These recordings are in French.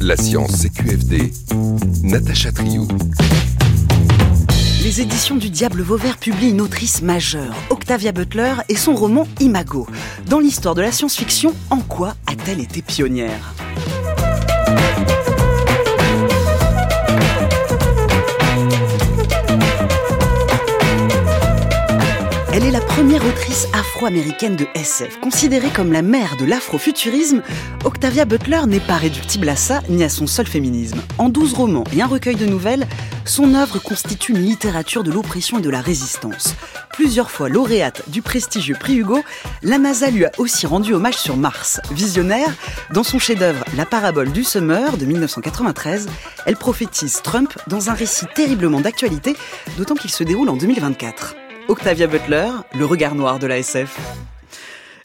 La science CQFD, Natacha Triou. Les éditions du Diable Vauvert publient une autrice majeure, Octavia Butler, et son roman Imago. Dans l'histoire de la science-fiction, en quoi a-t-elle été pionnière? Première autrice afro-américaine de SF. Considérée comme la mère de l'afrofuturisme, Octavia Butler n'est pas réductible à ça ni à son seul féminisme. En douze romans et un recueil de nouvelles, son œuvre constitue une littérature de l'oppression et de la résistance. Plusieurs fois lauréate du prestigieux prix Hugo, la NASA lui a aussi rendu hommage sur Mars. Visionnaire, dans son chef-d'œuvre La parabole du Summer de 1993, elle prophétise Trump dans un récit terriblement d'actualité, d'autant qu'il se déroule en 2024. Octavia Butler, le regard noir de la SF.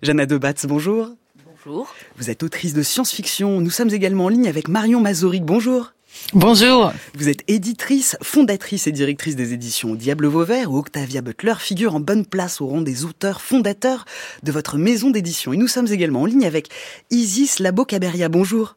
Jana Debatz, bonjour. Bonjour. Vous êtes autrice de science-fiction. Nous sommes également en ligne avec Marion Mazoric. Bonjour. Bonjour. Vous êtes éditrice, fondatrice et directrice des éditions Diable Vauvert, où Octavia Butler figure en bonne place au rang des auteurs fondateurs de votre maison d'édition. Et nous sommes également en ligne avec Isis Labo-Caberia. Bonjour.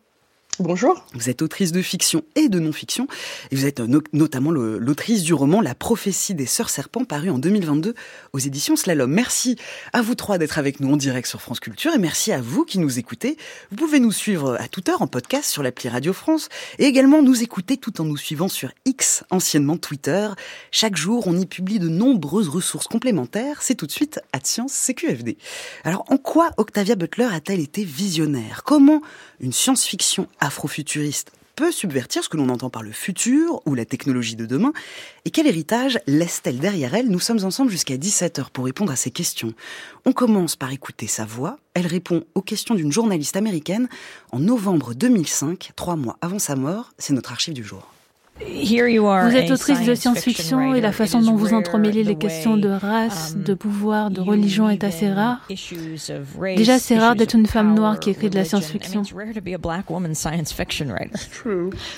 Bonjour. Vous êtes autrice de fiction et de non-fiction, et vous êtes notamment l'autrice du roman La prophétie des sœurs serpents, paru en 2022 aux éditions Slalom. Merci à vous trois d'être avec nous en direct sur France Culture, et merci à vous qui nous écoutez. Vous pouvez nous suivre à toute heure en podcast sur l'appli Radio France, et également nous écouter tout en nous suivant sur X, anciennement Twitter. Chaque jour, on y publie de nombreuses ressources complémentaires. C'est tout de suite à Science CQFD. Alors, en quoi Octavia Butler a-t-elle été visionnaire? Comment une science-fiction afrofuturiste peut subvertir ce que l'on entend par le futur ou la technologie de demain Et quel héritage laisse-t-elle derrière elle? Nous sommes ensemble jusqu'à 17h pour répondre à ces questions. On commence par écouter sa voix. Elle répond aux questions d'une journaliste américaine en novembre 2005, trois mois avant sa mort. C'est notre archive du jour. Vous êtes autrice de science-fiction et la façon dont vous entremêlez les questions de race, um, de pouvoir, de religion est assez rare. Déjà, c'est rare d'être une femme noire qui écrit de la science-fiction.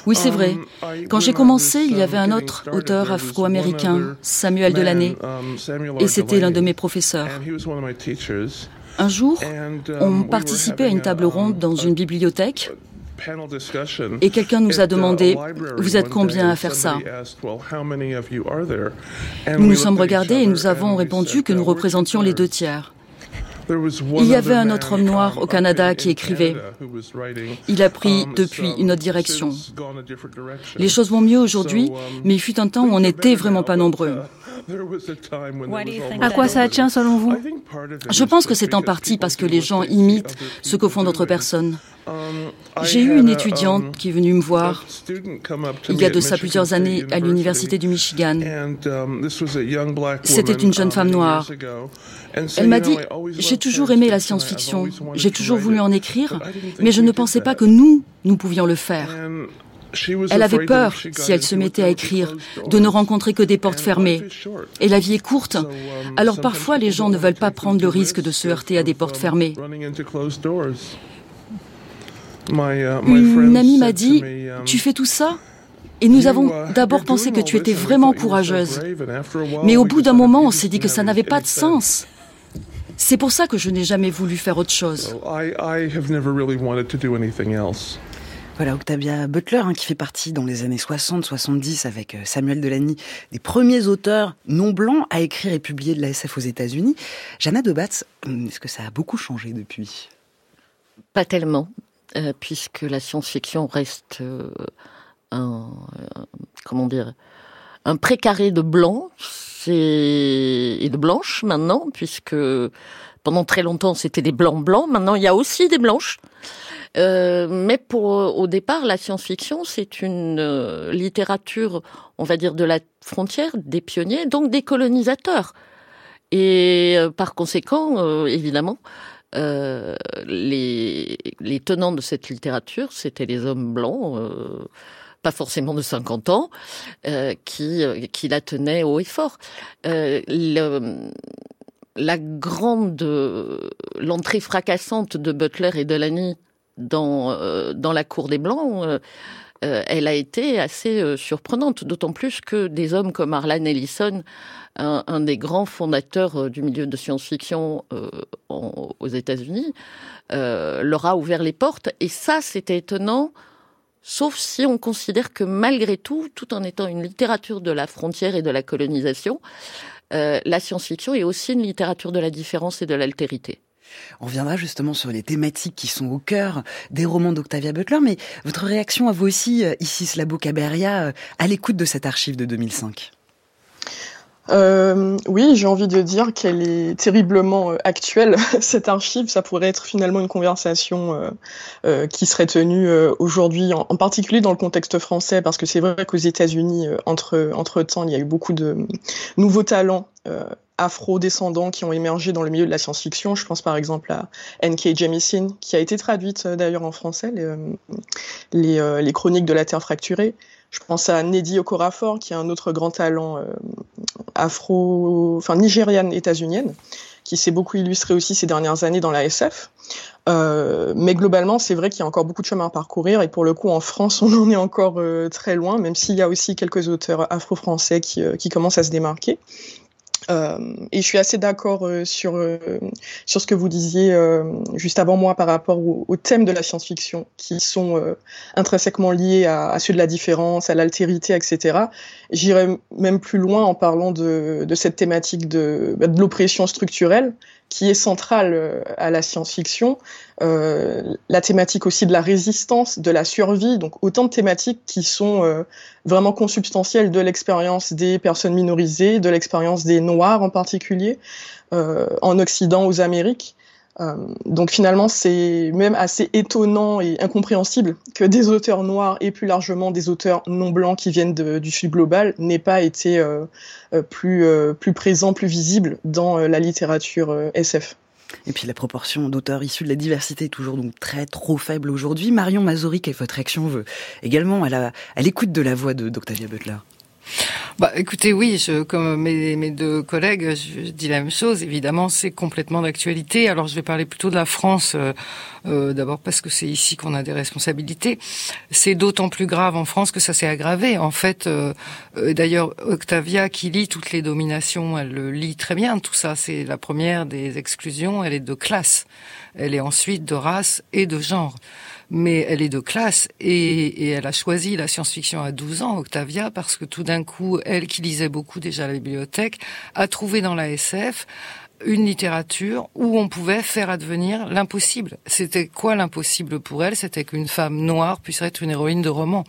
Oui, c'est vrai. Um, Quand j'ai commencé, il y avait un autre auteur afro-américain, Samuel Delaney, um, et c'était l'un de mes professeurs. Un jour, on participait à une table ronde dans une bibliothèque et quelqu'un nous a demandé, vous êtes combien à faire ça Nous nous sommes regardés et nous avons répondu que nous représentions les deux tiers. Il y avait un autre homme noir au Canada qui écrivait. Il a pris depuis une autre direction. Les choses vont mieux aujourd'hui, mais il fut un temps où on n'était vraiment pas nombreux. À quoi ça tient selon vous? Je pense que c'est en partie parce que les gens imitent ce que font d'autres personnes. J'ai eu une étudiante qui est venue me voir il y a de ça plusieurs années à l'université du Michigan. C'était une jeune femme noire. Elle m'a dit, j'ai toujours aimé la science-fiction, j'ai toujours voulu en écrire, mais je ne pensais pas que nous, nous pouvions le faire. Elle avait peur, si elle se mettait à écrire, de ne rencontrer que des portes fermées. Et la vie est courte. Alors parfois, les gens ne veulent pas prendre le risque de se heurter à des portes fermées. Une amie m'a dit, tu fais tout ça et nous avons d'abord pensé que tu étais vraiment courageuse. Mais au bout d'un moment, on s'est dit que ça n'avait pas de sens. C'est pour ça que je n'ai jamais voulu faire autre chose. Voilà, Octavia Butler, hein, qui fait partie dans les années 60-70 avec euh, Samuel Delany, des premiers auteurs non blancs à écrire et publier de la SF aux États-Unis. Jana Debatz, hum, est-ce que ça a beaucoup changé depuis? Pas tellement, euh, puisque la science-fiction reste euh, un, comment un précaré de blanc et de blanches maintenant, puisque pendant très longtemps c'était des blancs blancs, maintenant il y a aussi des blanches. Euh, mais pour au départ, la science-fiction, c'est une euh, littérature, on va dire, de la frontière, des pionniers, donc des colonisateurs. Et euh, par conséquent, évidemment, les, les tenants de cette littérature, c'était les hommes blancs pas forcément de 50 ans, qui, qui la tenaient haut et fort. Le, la grande, l'entrée fracassante de Butler et Delany dans, euh, dans la cour des Blancs, euh, euh, elle a été assez surprenante, d'autant plus que des hommes comme Arlan Ellison, un, des grands fondateurs du milieu de science-fiction aux États-Unis, leur a ouvert les portes. Et ça, c'était étonnant sauf si on considère que malgré tout, tout en étant une littérature de la frontière et de la colonisation, euh, la science-fiction est aussi une littérature de la différence et de l'altérité. On reviendra justement sur les thématiques qui sont au cœur des romans d'Octavia Butler, mais votre réaction à vous aussi, euh, ici Slabo Caberia, euh, à l'écoute de cette archive de 2005 euh, oui, j'ai envie de dire qu'elle est terriblement euh, actuelle, cette archive. Ça pourrait être finalement une conversation euh, euh qui serait tenue aujourd'hui, en, particulier dans le contexte français, parce que c'est vrai qu'aux États-Unis, entre, entre temps, il y a eu beaucoup de nouveaux talents afro-descendants qui ont émergé dans le milieu de la science-fiction. Je pense par exemple à N.K. Jemisin, qui a été traduite d'ailleurs en français, les, les, les, Chroniques de la Terre fracturée. Je pense à Neddy Okorafor, qui est un autre grand talent euh, afro, enfin nigériane, états-unienne, qui s'est beaucoup illustré aussi ces dernières années dans la SF. Euh, mais globalement, c'est vrai qu'il y a encore beaucoup de chemin à parcourir et pour le coup, en France, on en est encore euh, très loin, même s'il y a aussi quelques auteurs afro-français qui, qui commencent à se démarquer. Euh, et je suis assez d'accord euh, sur euh, sur ce que vous disiez juste avant moi par rapport au, au thème de la science-fiction qui sont intrinsèquement liés à, à, ceux de la différence, à l'altérité, etc. J'irais même plus loin en parlant de, de cette thématique de, bah, de l'oppression structurelle qui est centrale euh, à la science-fiction, euh, la thématique aussi de la résistance, de la survie, donc autant de thématiques qui sont euh, vraiment consubstantielles de l'expérience des personnes minorisées, de l'expérience des Noirs en particulier, en Occident, aux Amériques. Euh, donc finalement, c'est même assez étonnant et incompréhensible que des auteurs noirs et plus largement des auteurs non blancs qui viennent du Sud global n'aient pas été euh, euh, plus, plus présents, plus visibles dans la littérature SF. Et puis la proportion d'auteurs issus de la diversité est toujours donc très trop faible aujourd'hui. Marion Mazoric et votre action veut également à l'écoute de la voix d'Octavia Butler. Bah, écoutez, oui, je, comme mes, deux collègues, je, dis la même chose. Évidemment, c'est complètement d'actualité. Alors, je vais parler plutôt de la France, euh, euh d'abord parce que c'est ici qu'on a des responsabilités. C'est d'autant plus grave en France que ça s'est aggravé. En fait, euh, d'ailleurs, Octavia, qui lit toutes les dominations, elle le lit très bien. Tout ça, c'est la première des exclusions. Elle est de classe. Elle est ensuite de race et de genre mais elle est de classe et, elle a choisi la science-fiction à 12 ans, Octavia, parce que tout d'un coup, elle qui lisait beaucoup déjà à la bibliothèque, a trouvé dans la SF une littérature où on pouvait faire advenir l'impossible. C'était quoi l'impossible pour elle? C'était qu'une femme noire puisse être une héroïne de roman.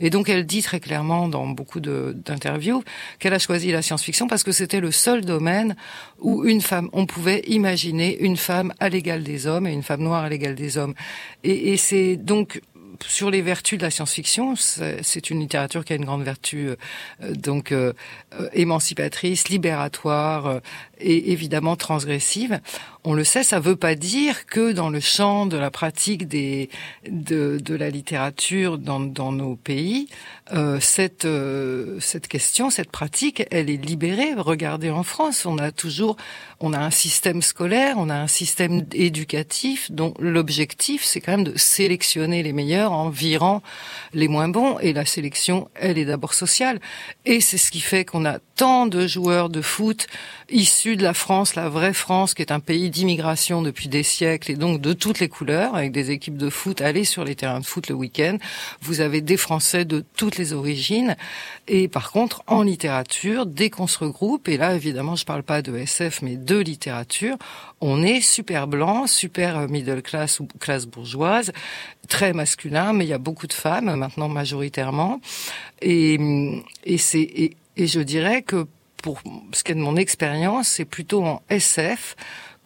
Et donc elle dit très clairement dans beaucoup d'interviews qu'elle a choisi la science-fiction parce que c'était le seul domaine où une femme, on pouvait imaginer une femme à l'égal des hommes et une femme noire à l'égal des hommes. Et, et c'est donc sur les vertus de la science-fiction, c'est une littérature qui a une grande vertu euh, donc euh, euh, émancipatrice, libératoire et évidemment transgressive. On le sait, ça ne veut pas dire que dans le champ de la pratique de la littérature dans, dans nos pays, cette cette question, cette pratique, elle est libérée. Regardez en France, on a toujours on a un système scolaire, on a un système éducatif dont l'objectif c'est quand même de sélectionner les meilleurs en virant les moins bons. Et la sélection, elle est d'abord sociale. Et c'est ce qui fait qu'on a tant de joueurs de foot issus de la France, la vraie France, qui est un pays d'immigration depuis des siècles et donc de toutes les couleurs, avec des équipes de foot allez sur les terrains de foot le week-end. Vous avez des Français de toutes les origines. Et par contre, en littérature, dès qu'on se regroupe, et là évidemment je parle pas de SF mais de littérature, on est super blanc, super middle class ou classe bourgeoise, très masculin, mais il y a beaucoup de femmes maintenant majoritairement. Et, et c'est et, et je dirais que pour ce qui est de mon expérience, c'est plutôt en SF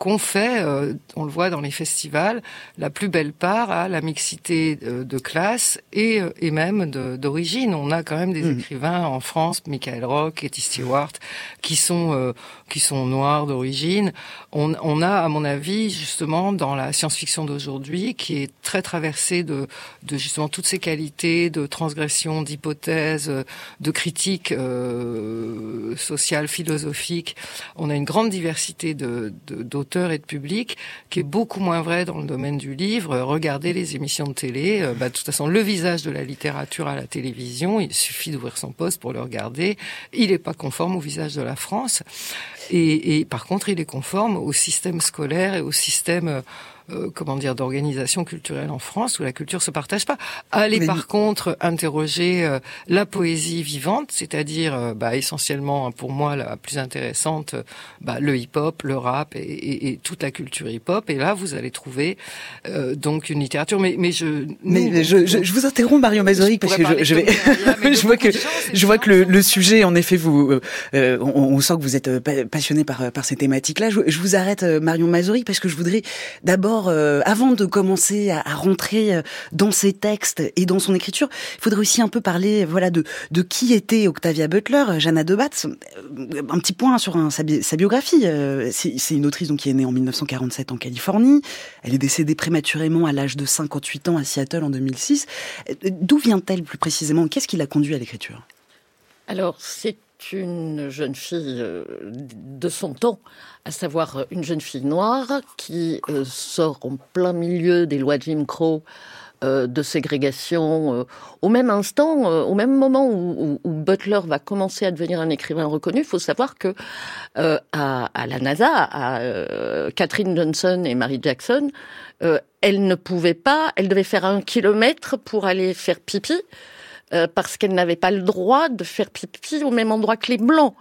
qu'on fait, euh, on le voit dans les festivals, la plus belle part à la mixité de, de classe et, euh, et même d'origine. On a quand même des mmh. écrivains en France, Michael Rock, Katie Stewart, qui sont euh, qui sont noirs d'origine. On, on, a, à mon avis, justement, dans la science-fiction d'aujourd'hui, qui est très traversée de, de justement toutes ces qualités de transgression, d'hypothèses, de critiques euh, sociales, philosophiques. On a une grande diversité de d'auteurs et de public, qui est beaucoup moins vrai dans le domaine du livre. Regardez les émissions de télé. Euh, bah, de toute façon, le visage de la littérature à la télévision, il suffit d'ouvrir son poste pour le regarder. Il n'est pas conforme au visage de la France. Et, et, par contre, il est conforme au système scolaire et au système euh, euh, comment dire d'organisation culturelle en France où la culture se partage pas. Allez par contre interroger euh, la poésie vivante, c'est-à-dire euh, bah, essentiellement pour moi la plus intéressante, bah, le hip-hop, le rap et, et, toute la culture hip-hop. Et là vous allez trouver donc une littérature. Mais, mais je mais, je, je, vous interromps Marion Mazori parce que je, je vais je vois que je vois que le, le, sujet en effet vous on, on, sent que vous êtes passionné par par ces thématiques-là. Je, je, vous arrête Marion Mazori parce que je voudrais d'abord euh, avant de commencer à, rentrer euh, dans ses textes et dans son écriture, il faudrait aussi un peu parler, voilà, de, de qui était Octavia Butler, Jana Debatz. Euh, un petit point sur sa, biographie. C'est une autrice donc qui est née en 1947 en Californie. Elle est décédée prématurément à l'âge de 58 ans à Seattle en 2006. D'où vient-elle plus précisément? Qu'est-ce qui l'a conduit à l'écriture? Alors, c'est une jeune fille euh, de son temps, à savoir euh, une jeune fille noire qui euh, sort en plein milieu des lois Jim Crow de ségrégation, au même instant, au même moment où, Butler va commencer à devenir un écrivain reconnu, il faut savoir que à, la NASA, à Catherine Johnson et Mary Jackson, elle ne pouvaient pas, elle devait faire un kilomètre pour aller faire pipi. Euh, parce qu'elle n'avait pas le droit de faire pipi au même endroit que les blancs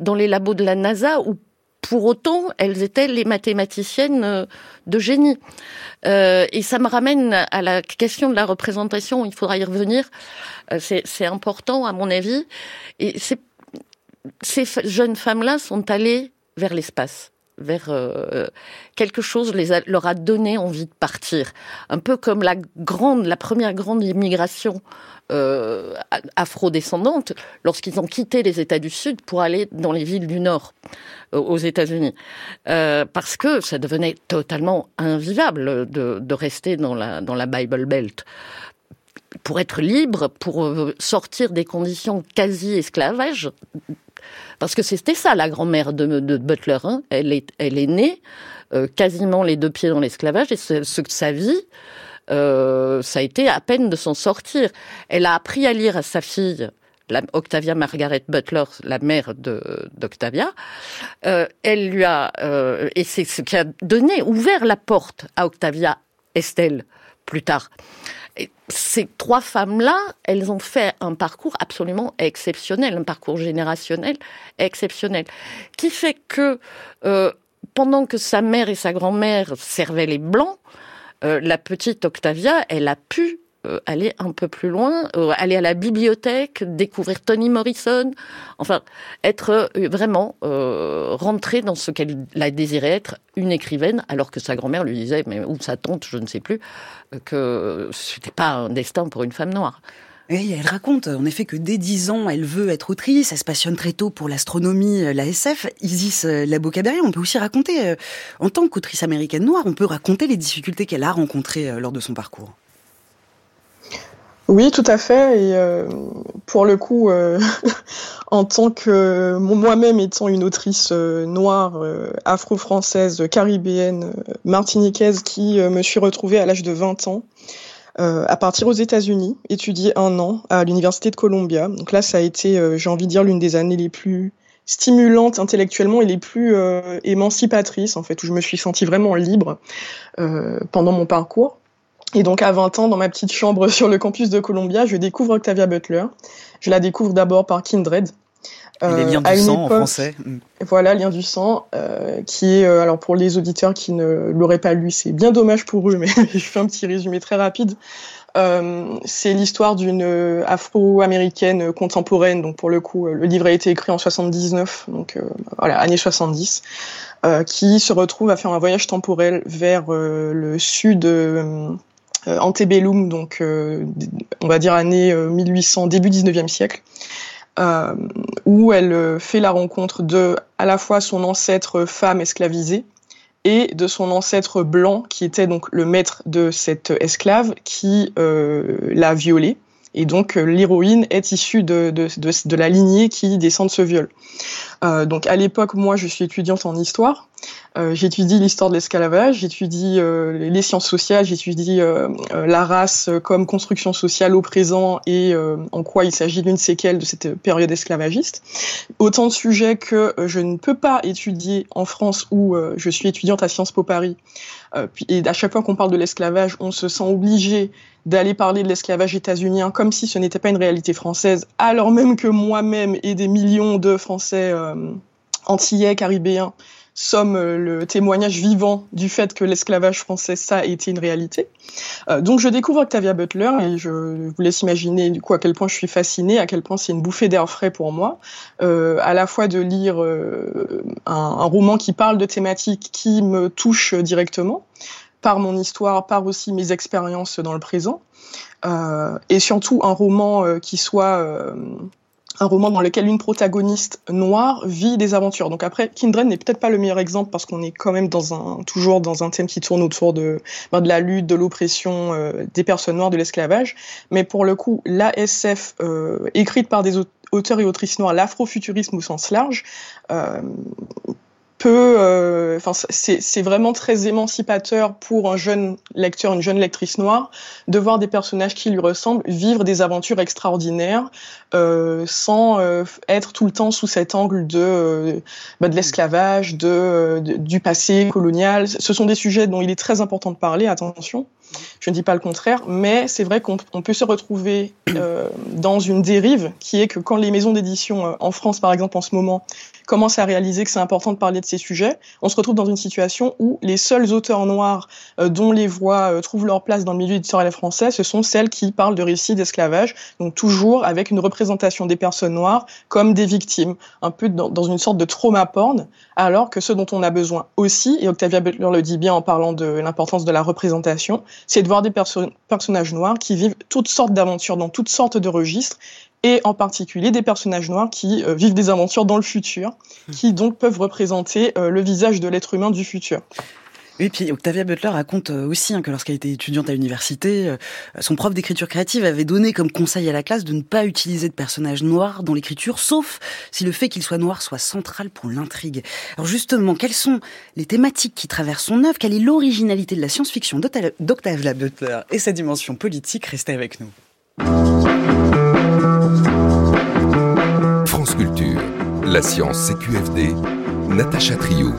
dans les labos de la NASA où pour autant, elles étaient les mathématiciennes euh, de génie. Euh, et ça me ramène à la question de la représentation, il faudra y revenir. c'est important, à mon avis. Et ces jeunes femmes-là sont allées vers l'espace vers quelque chose les leur a donné envie de partir. Un peu comme la grande, la première grande immigration euh, afro-descendantes lorsqu'ils ont quitté les États du Sud pour aller dans les villes du Nord euh, aux États-Unis, euh, parce que ça devenait totalement invivable de, rester dans la dans la Bible Belt. Pour être libre, pour euh, sortir des conditions quasi esclavage, parce que c'était ça la grand-mère de, Butler. Hein. Elle est elle est née quasiment les deux pieds dans l'esclavage et ce, sa vie euh, ça a été à peine de s'en sortir. Elle a appris à lire à sa fille, Octavia Margaret Butler, la mère d'Octavia. Euh, elle lui a, euh, et c'est ce qui a donné, ouvert la porte à Octavia Estelle plus tard. Ces trois femmes-là, elles ont fait un parcours absolument exceptionnel, un parcours générationnel exceptionnel, qui fait que pendant que sa mère et sa grand-mère servaient les blancs, euh, la petite Octavia, elle a pu euh, aller un peu plus loin, euh, aller à la bibliothèque, découvrir Toni Morrison, enfin être vraiment rentrée dans ce qu'elle a désiré être, une écrivaine, alors que sa grand-mère lui disait, ou sa tante, je ne sais plus, que c'était pas un destin pour une femme noire. Et elle raconte en effet que dès 10 ans, elle veut être autrice, elle se passionne très tôt pour l'astronomie, euh, la SF. Isis euh, Labocaberry, on peut aussi raconter, euh, en tant qu'autrice américaine noire, on peut raconter les difficultés qu'elle a rencontrées lors de son parcours. Oui, tout à fait. Et pour le coup, en tant que moi-même étant une autrice noire, afro-française, caribéenne, martiniquaise, qui me suis retrouvée à l'âge de 20 ans à partir aux États-Unis, étudier un an à l'université de Columbia. Donc là, ça a été, euh, j'ai envie de dire, l'une des années les plus stimulantes intellectuellement et les plus euh, émancipatrices, en fait, où je me suis sentie vraiment libre pendant mon parcours. Et donc à 20 ans, dans ma petite chambre sur le campus de Columbia, je découvre Octavia Butler. Je la découvre d'abord par Kindred, les liens du sang en français. Voilà, lien du sang, euh, qui est, euh, alors pour les auditeurs qui ne l'auraient pas lu, c'est bien dommage pour eux, mais je fais un petit résumé très rapide. Euh, c'est l'histoire d'une afro-américaine contemporaine, donc pour le coup, le livre a été écrit en 79, donc voilà, année 70, qui se retrouve à faire un voyage temporel vers le sud antebellum, donc on va dire année 1800, début 19e siècle, euh, où elle euh, fait la rencontre de à la fois son ancêtre femme esclavisée et de son ancêtre blanc qui était donc le maître de cette esclave qui euh, l'a violée. Et donc l'héroïne est issue de, de, de, de, la lignée qui descend de ce viol. Euh, donc à l'époque, moi, je suis étudiante en histoire. j'étudie l'histoire de l'esclavage, j'étudie les sciences sociales, j'étudie la race comme construction sociale au présent et en quoi il s'agit d'une séquelle de cette période esclavagiste. Autant de sujets que je ne peux pas étudier en France où je suis étudiante à Sciences Po Paris. et à chaque fois qu'on parle de l'esclavage, on se sent obligé d'aller parler de l'esclavage états-unien comme si ce n'était pas une réalité française, alors même que moi-même et des millions de Français euh, antillais, caribéens sommes euh, le témoignage vivant du fait que l'esclavage français, ça a été une réalité. Euh, donc je découvre Octavia Butler et je vous laisse imaginer du coup à quel point je suis fascinée, à quel point c'est une bouffée d'air frais pour moi, euh, à la fois de lire euh, un, un, roman qui parle de thématiques qui me touchent directement, par mon histoire, par aussi mes expériences dans le présent, euh, et surtout un roman euh, qui soit euh, un roman dans lequel une protagoniste noire vit des aventures. Donc après, Kindred n'est peut-être pas le meilleur exemple parce qu'on est quand même dans un toujours dans un thème qui tourne autour de ben, de la lutte, de l'oppression des personnes noires, de l'esclavage. Mais pour le coup, la SF écrite par des auteurs et autrices noires, l'afrofuturisme au sens large, euh, peut, euh, enfin, c'est vraiment très émancipateur pour un jeune lecteur, une jeune lectrice noire, de voir des personnages qui lui ressemblent vivre des aventures extraordinaires, euh, sans euh, être tout le temps sous cet angle de, euh, bah, de l'esclavage, de, du passé colonial. Ce sont des sujets dont il est très important de parler. Attention, je ne dis pas le contraire, mais c'est vrai qu'on peut se retrouver dans une dérive qui est que quand les maisons d'édition en France, par exemple, en ce moment, commencent à réaliser que c'est important de parler de ces sujets, on se retrouve dans une situation où les seuls auteurs noirs euh, dont les voix euh, trouvent leur place dans le milieu éditorial français, ce sont celles qui parlent de récits d'esclavage, donc toujours avec une représentation des personnes noires comme des victimes, un peu dans, dans une sorte de trauma porn, alors que ce dont on a besoin aussi, et Octavia Butler le dit bien en parlant de l'importance de la représentation, c'est de voir des perso personnages noirs qui vivent toutes sortes d'aventures dans toutes sortes de registres et en particulier des personnages noirs qui euh, vivent des aventures dans le futur, mmh. qui donc peuvent représenter euh, le visage de l'être humain du futur. Et puis Octavia Butler raconte euh, aussi hein, que lorsqu'elle était étudiante à l'université, son prof d'écriture créative avait donné comme conseil à la classe de ne pas utiliser de personnages noirs dans l'écriture, sauf si le fait qu'il soit noir soit central pour l'intrigue. Alors justement, quelles sont les thématiques qui traversent son œuvre? Quelle est l'originalité de la science-fiction? d'Octavia Butler et sa dimension politique Restez avec nous. France Culture, la science CQFD, Natacha Trio.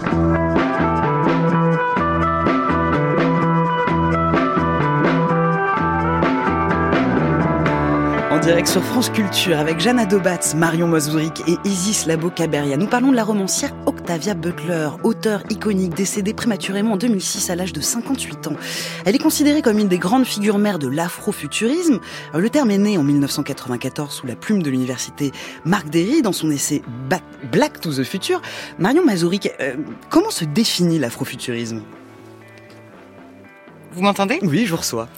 En direct sur France Culture avec Jeanne Adobatz, Marion Mazourik et Isis Labo-Caberia. Nous parlons de la romancière Octavia Butler, auteure iconique décédée prématurément en 2006 à l'âge de 58 ans. Elle est considérée comme une des grandes figures mères de l'afrofuturisme. Le terme est né en 1994 sous la plume de l'université Marc Derry dans son essai Black to the Future. Marion Mazourik, euh, comment se définit l'afrofuturisme? Vous m'entendez? Oui, je vous reçois.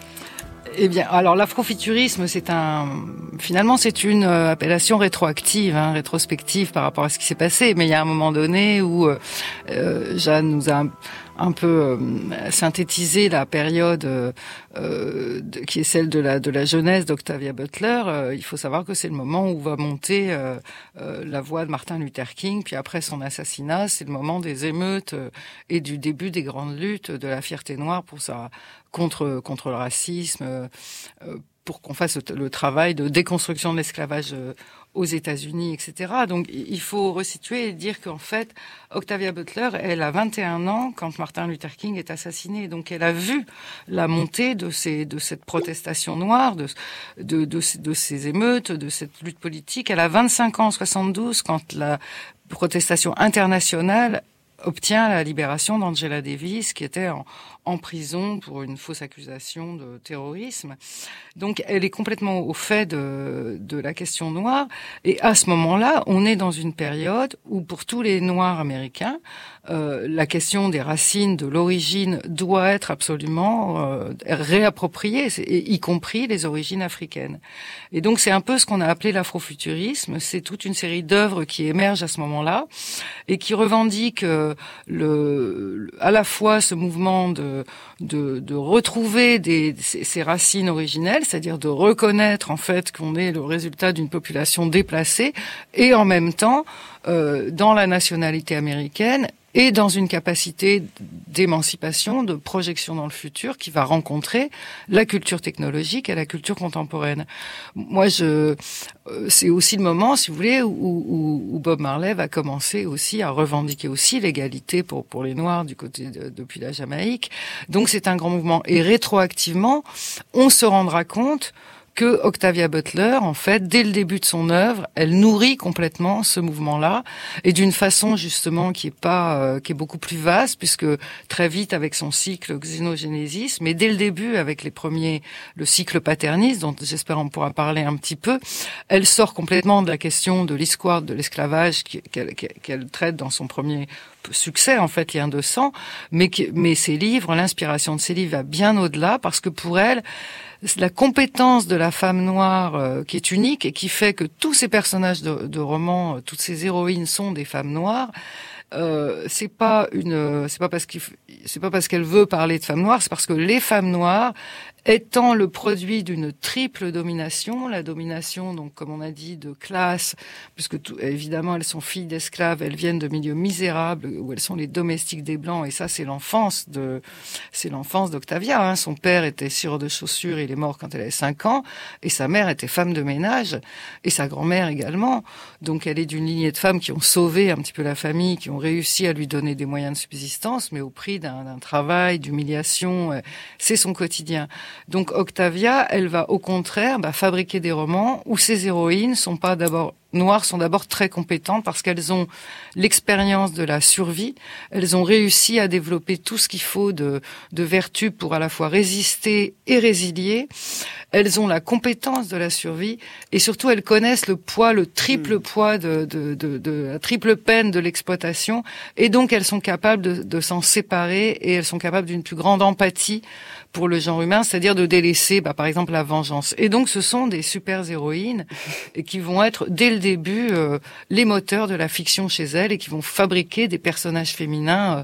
Eh bien, alors l'afrofuturisme, c'est un, finalement, c'est une euh, appellation rétroactive, hein, rétrospective par rapport à ce qui s'est passé. Mais il y a un moment donné où euh, euh Jeanne nous a un peu euh, synthétiser la période euh, euh, qui est celle de la de la jeunesse d'Octavia Butler, il faut savoir que c'est le moment où va monter la voix de Martin Luther King, puis après son assassinat, c'est le moment des émeutes et du début des grandes luttes de la fierté noire pour ça contre contre le racisme pour qu'on fasse le travail de déconstruction de l'esclavage aux États-Unis, etc. Donc il faut resituer et dire qu'en fait, Octavia Butler, elle a 21 ans quand Martin Luther King est assassiné. Donc elle a vu la montée de, ces, de cette protestation noire, de, de, de, ces émeutes, de cette lutte politique. Elle a 25 ans en 72 quand la protestation internationale obtient la libération d'Angela Davis, qui était en, en, prison pour une fausse accusation de terrorisme. Donc, elle est complètement au fait de, de la question noire. Et à ce moment-là, on est dans une période où, pour tous les Noirs américains, euh, la question des racines, de l'origine, doit être absolument euh, réappropriée, y compris les origines africaines. Et donc, c'est un peu ce qu'on a appelé l'afrofuturisme. C'est toute une série d'œuvres qui émergent à ce moment-là et qui revendiquent euh, le, à la fois ce mouvement de, de, retrouver des, ces, racines originelles, c'est-à-dire de reconnaître en fait qu'on est le résultat d'une population déplacée, et en même temps, euh, dans la nationalité américaine, et dans une capacité d'émancipation, de projection dans le futur qui va rencontrer la culture technologique et la culture contemporaine. Moi, je, euh, c'est aussi le moment, si vous voulez, où, où, Bob Marley va commencer aussi à revendiquer aussi l'égalité pour pour les Noirs du côté de, depuis la Jamaïque. Donc c'est un grand mouvement. Et rétroactivement, on se rendra compte que Octavia Butler, en fait, dès le début de son œuvre, elle nourrit complètement ce mouvement-là et d'une façon justement qui est pas, euh, qui est beaucoup plus vaste puisque très vite avec son cycle Xénogénésis, mais dès le début avec les premiers, le cycle paterniste dont j'espère on pourra parler un petit peu, elle sort complètement de la question de l'histoire de l'esclavage qu'elle traite dans son premier succès en fait lien de sang, mais mais ses livres, l'inspiration de ses livres va bien au-delà parce que pour elle la compétence de la femme noire euh, qui est unique et qui fait que tous ces personnages de, de romans, euh, toutes ces héroïnes sont des femmes noires. Euh, c'est pas une, c'est pas parce qu'il, c'est pas parce qu'elle veut parler de femmes noires, c'est parce que les femmes noires, étant le produit d'une triple domination, la domination, donc comme on a dit, de classe, puisque tout, évidemment elles sont filles d'esclaves, elles viennent de milieux misérables où elles sont les domestiques des blancs, et ça c'est l'enfance de, c'est l'enfance d'Octavia. Hein. Son père était sirop de chaussures, il est mort quand elle avait 5 ans, et sa mère était femme de ménage, et sa grand-mère également. Donc elle est d'une lignée de femmes qui ont sauvé un petit peu la famille, qui ont réussi à lui donner des moyens de subsistance, mais au prix d'un travail, d'humiliation. Euh, c'est son quotidien. Donc Octavia, elle va au contraire bah, fabriquer des romans où ses héroïnes sont pas d'abord noires sont d'abord très compétentes parce qu'elles ont l'expérience de la survie. Elles ont réussi à développer tout ce qu'il faut de, de vertu pour à la fois résister et résilier. Elles ont la compétence de la survie et surtout elles connaissent le poids, le triple hmm. poids de, de, de, de, la triple peine de l'exploitation et donc elles sont capables de, de s'en séparer et elles sont capables d'une plus grande empathie pour le genre humain, c'est-à-dire de délaisser, bah, par exemple, la vengeance. Et donc, ce sont des super héroïnes et qui vont être dès le début euh, les moteurs de la fiction chez elles et qui vont fabriquer des personnages féminins. Euh,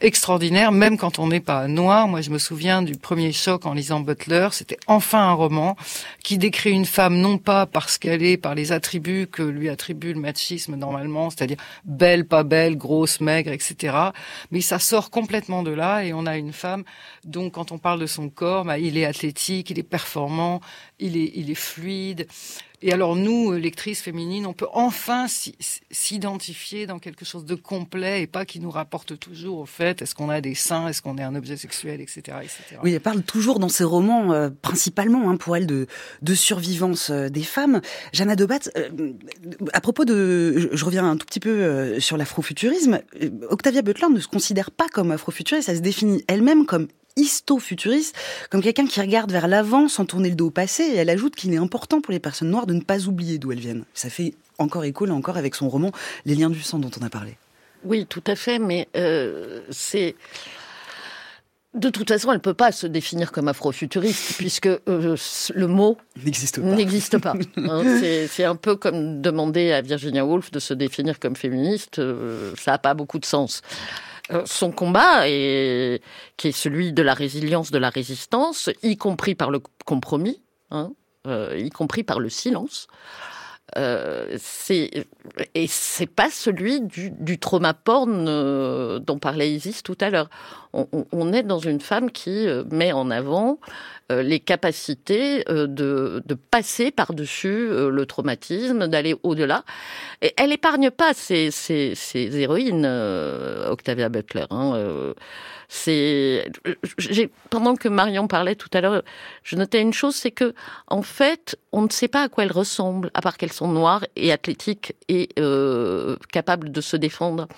extraordinaire, même quand on n'est pas noir. Moi, je me souviens du premier choc en lisant Butler. C'était enfin un roman qui décrit une femme non pas parce qu'elle est par les attributs que lui attribue le machisme normalement, c'est-à-dire belle, pas belle, grosse, maigre, etc. Mais ça sort complètement de là et on a une femme. Donc, quand on parle de son corps, bah, il est athlétique, il est performant, il est, il est fluide. Et alors nous, euh, lectrices féminines, on peut enfin s'identifier dans quelque chose de complet et pas qui nous rapporte toujours au fait est-ce qu'on a des seins, est-ce qu'on est un objet sexuel, etc. etc. Oui, elle parle toujours dans ses romans, euh, principalement hein, pour elle, de, survivance euh, des femmes. Jeanne Dobat, à propos de... Je, reviens un tout petit peu sur l'afrofuturisme. Octavia Butler ne se considère pas comme afrofuturiste, elle se définit elle-même comme histo-futuriste, comme quelqu'un qui regarde vers l'avant sans tourner le dos au passé, et elle ajoute qu'il est important pour les personnes noires de ne pas oublier d'où elles viennent. Ça fait encore écho, là encore, avec son roman Les liens du sang dont on a parlé. Oui, tout à fait, mais euh, c'est... De toute façon, elle ne peut pas se définir comme afrofuturiste puisque euh, le mot n'existe pas. Hein. c'est un peu comme demander à Virginia Woolf de se définir comme féministe. Euh, ça n'a pas beaucoup de sens. Euh, son combat, et, qui est celui de la résilience, de la résistance, y compris par le compromis, hein, euh, y compris par le silence. Euh, et c'est pas celui du, trauma porn euh, dont parlait Isis tout à l'heure. On, est dans une femme qui met en avant les capacités euh, de, de passer par-dessus euh, le traumatisme, d'aller au-delà. Et elle épargne pas ces, ces, ces héroïnes, Octavia Butler. Hein, c'est pendant que Marion parlait tout à l'heure, je notais une chose, c'est que en fait, on ne sait pas à quoi elles ressemblent, à part qu'elles sont noires et athlétiques et euh, capables de se défendre.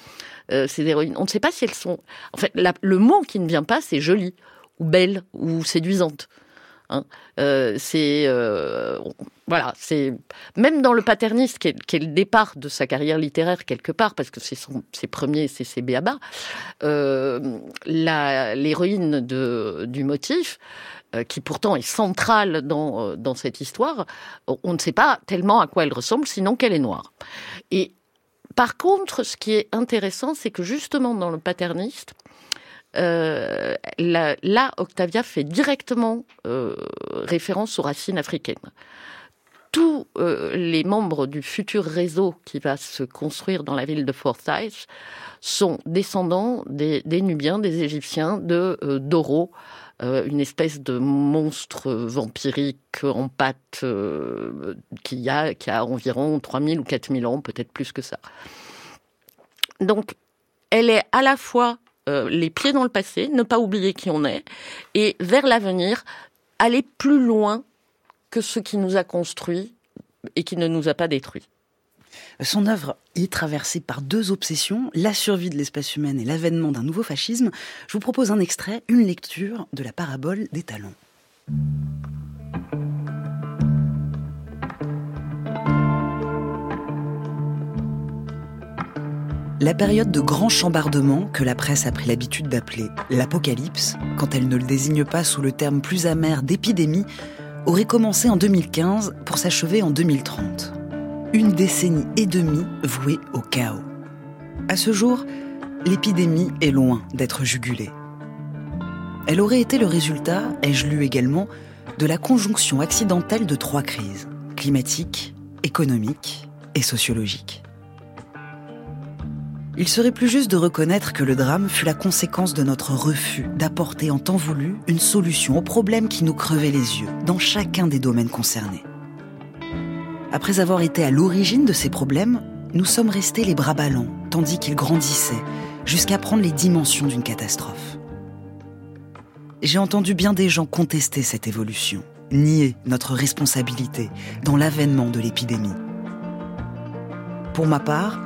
Euh, ces héroïnes, on ne sait pas si elles sont. En fait, le mot qui ne vient pas, c'est jolie ou belle ou séduisante. Hein. Euh, c'est euh, voilà, c'est même dans le paterniste qui est, le départ de sa carrière littéraire quelque part parce que c'est ses premiers, c'est ses béabas. Euh, l'héroïne du motif euh, qui pourtant est centrale dans, dans cette histoire, on ne sait pas tellement à quoi elle ressemble, sinon qu'elle est noire. Et par contre, ce qui est intéressant, c'est que justement dans le paterniste, euh, là, Octavia fait directement euh, référence aux racines africaines. Tout euh, les membres du futur réseau qui va se construire dans la ville de Forsyth sont descendants des, Nubiens, des Égyptiens, de Doro, une espèce de monstre vampirique en pâte qui, a, qui a environ 3000 ou 4000 ans, peut-être plus que ça. Donc, elle est à la fois les pieds dans le passé, ne pas oublier qui on est, et vers l'avenir, aller plus loin que ce qui nous a construit et qui ne nous a pas détruits. Son œuvre est traversée par deux obsessions, la survie de l'espèce humaine et l'avènement d'un nouveau fascisme. Je vous propose un extrait, une lecture de la parabole des talents. La période de grand chambardement que la presse a pris l'habitude d'appeler l'apocalypse, quand elle ne le désigne pas sous le terme plus amer d'épidémie, aurait commencé en 2015 pour s'achever en 2030. Une décennie et demie vouée au chaos. À ce jour, l'épidémie est loin d'être jugulée. Elle aurait été le résultat, ai-je lu également, de la conjonction accidentelle de trois crises, climatique, économique et sociologique. Il serait plus juste de reconnaître que le drame fut la conséquence de notre refus d'apporter en temps voulu une solution aux problèmes qui nous crevaient les yeux dans chacun des domaines concernés. Après avoir été à l'origine de ces problèmes, nous sommes restés les bras ballants tandis qu'ils grandissaient jusqu'à prendre les dimensions d'une catastrophe. J'ai entendu bien des gens contester cette évolution, nier notre responsabilité dans l'avènement de l'épidémie. Pour ma part,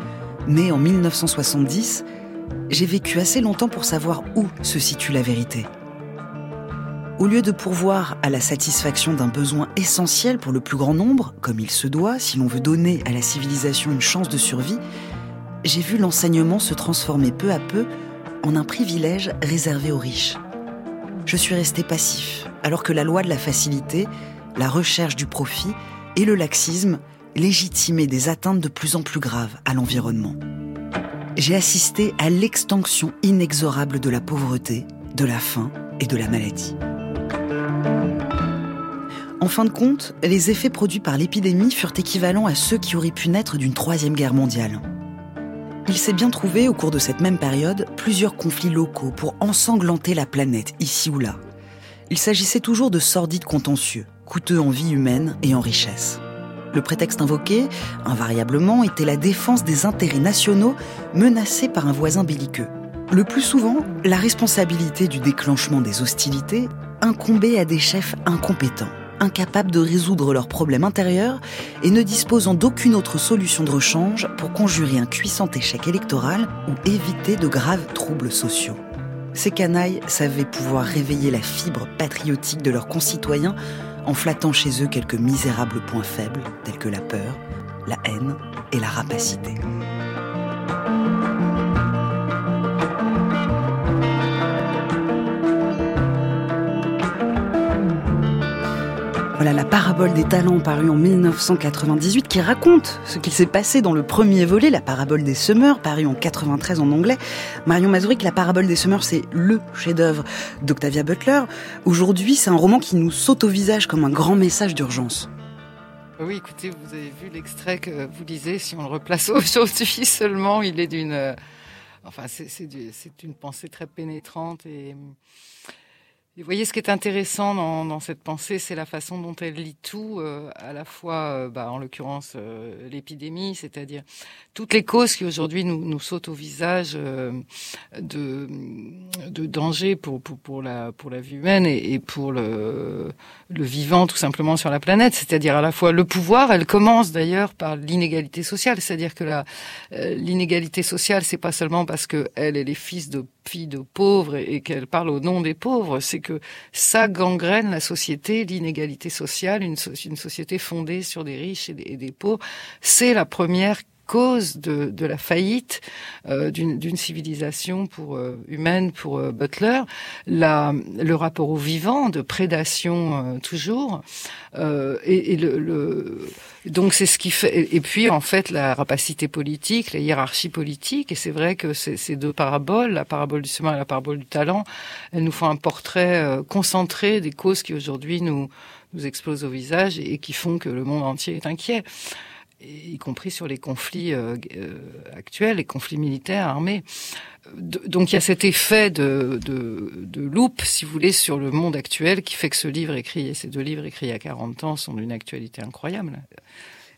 Né en 1970, j'ai vécu assez longtemps pour savoir où se situe la vérité. Au lieu de pourvoir à la satisfaction d'un besoin essentiel pour le plus grand nombre, comme il se doit si l'on veut donner à la civilisation une chance de survie, j'ai vu l'enseignement se transformer peu à peu en un privilège réservé aux riches. Je suis resté passif, alors que la loi de la facilité, la recherche du profit et le laxisme légitimer des atteintes de plus en plus graves à l'environnement. J'ai assisté à l'extinction inexorable de la pauvreté, de la faim et de la maladie. En fin de compte, les effets produits par l'épidémie furent équivalents à ceux qui auraient pu naître d'une troisième guerre mondiale. Il s'est bien trouvé au cours de cette même période plusieurs conflits locaux pour ensanglanter la planète ici ou là. Il s'agissait toujours de sordides contentieux, coûteux en vie humaine et en richesse. Le prétexte invoqué, invariablement, était la défense des intérêts nationaux menacés par un voisin belliqueux. Le plus souvent, la responsabilité du déclenchement des hostilités incombait à des chefs incompétents, incapables de résoudre leurs problèmes intérieurs et ne disposant d'aucune autre solution de rechange pour conjurer un puissant échec électoral ou éviter de graves troubles sociaux. Ces canailles savaient pouvoir réveiller la fibre patriotique de leurs concitoyens en flattant chez eux quelques misérables points faibles tels que la peur, la haine et la rapacité. Voilà la parabole des talents parue en 1998 qui raconte ce qu'il s'est passé dans le premier volet, la parabole des semeurs, paru en 93 en anglais. Marion Mazuric, la parabole des semeurs, c'est le chef-d'œuvre d'Octavia Butler. Aujourd'hui, c'est un roman qui nous saute au visage comme un grand message d'urgence. Oui, écoutez, vous avez vu l'extrait que vous lisez. Si on le replace aujourd'hui seulement, il est d'une. Euh, enfin, c'est une pensée très pénétrante et vous voyez, ce qui est intéressant dans, cette pensée, c'est la façon dont elle lit tout, euh, à la fois, euh, bah, en l'occurrence, euh, l'épidémie, c'est-à-dire toutes les causes qui aujourd'hui nous, nous sautent au visage de, de danger pour, pour, pour, la, pour la vie humaine et, et pour le, le vivant tout simplement sur la planète, c'est-à-dire à la fois le pouvoir, elle commence d'ailleurs par l'inégalité sociale, c'est-à-dire que la l'inégalité sociale, c'est pas seulement parce que elle, est les fils de filles de pauvres et, qu'elle parle au nom des pauvres, c'est que ça gangrène la société, l'inégalité sociale, une, société fondée sur des riches et des, pauvres. C'est la première cause de, de la faillite euh, d'une civilisation pour euh, humaine pour euh, Butler, la, le rapport au vivant, de prédation toujours, et, et le, le, donc c'est ce qui fait. Et puis en fait la rapacité politique, la hiérarchie politique, et c'est vrai que ces deux paraboles, la parabole du chemin et la parabole du talent, elles nous font un portrait concentré des causes qui aujourd'hui nous nous explosent au visage et qui font que le monde entier est inquiet y compris sur les conflits euh, euh, actuels, les conflits militaires armés. Donc il y a cet effet de, de, de, loupe, si vous voulez, sur le monde actuel qui fait que ce livre écrit, et ces deux livres écrits il y a 40 ans sont d'une actualité incroyable.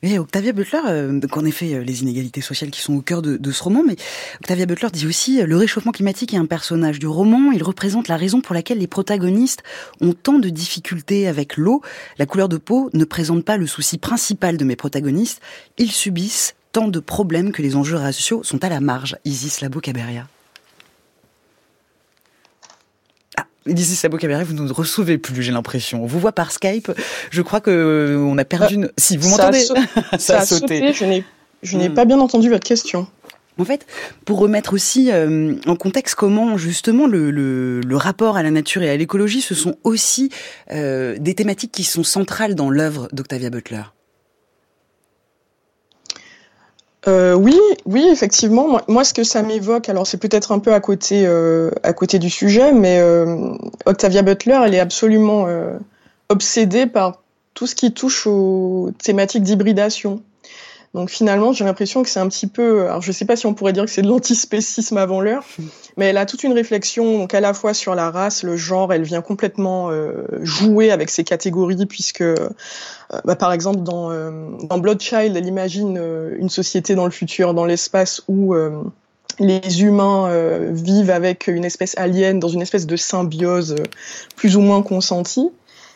Et Octavia Butler, euh, qu'en effet, euh, les inégalités sociales qui sont au cœur de, ce roman, mais Octavia Butler dit aussi euh, le réchauffement climatique est un personnage du roman. Il représente la raison pour laquelle les protagonistes ont tant de difficultés avec l'eau. La couleur de peau ne présente pas le souci principal de mes protagonistes. Ils subissent tant de problèmes que les enjeux raciaux sont à la marge. Isis Labo-Caberia. D'ici Sabo Cabaret, vous ne nous recevez plus, j'ai l'impression. On vous voit par Skype. Je crois que euh, on a perdu. Une... Si vous m'entendez, ça, a sauté. Je n'ai, hmm. pas bien entendu votre question. En fait, pour remettre aussi euh, en contexte comment justement le, le, le, rapport à la nature et à l'écologie, ce sont aussi euh, des thématiques qui sont centrales dans l'œuvre d'Octavia Butler. Euh, oui, oui, effectivement. Moi, ce que ça m'évoque, alors c'est peut-être un peu à côté, euh, à côté du sujet, mais euh, Octavia Butler, elle est absolument obsédée par tout ce qui touche aux thématiques d'hybridation. Donc finalement, j'ai l'impression que c'est un petit peu, alors je sais pas si on pourrait dire que c'est de l'antispécisme avant l'heure, mais elle a toute une réflexion donc à la fois sur la race, le genre, elle vient complètement euh, jouer avec ces catégories puisque, euh, bah, par exemple dans, euh, dans Bloodchild, elle imagine une société dans le futur, dans l'espace où les humains vivent avec une espèce alien dans une espèce de symbiose plus ou moins consentie.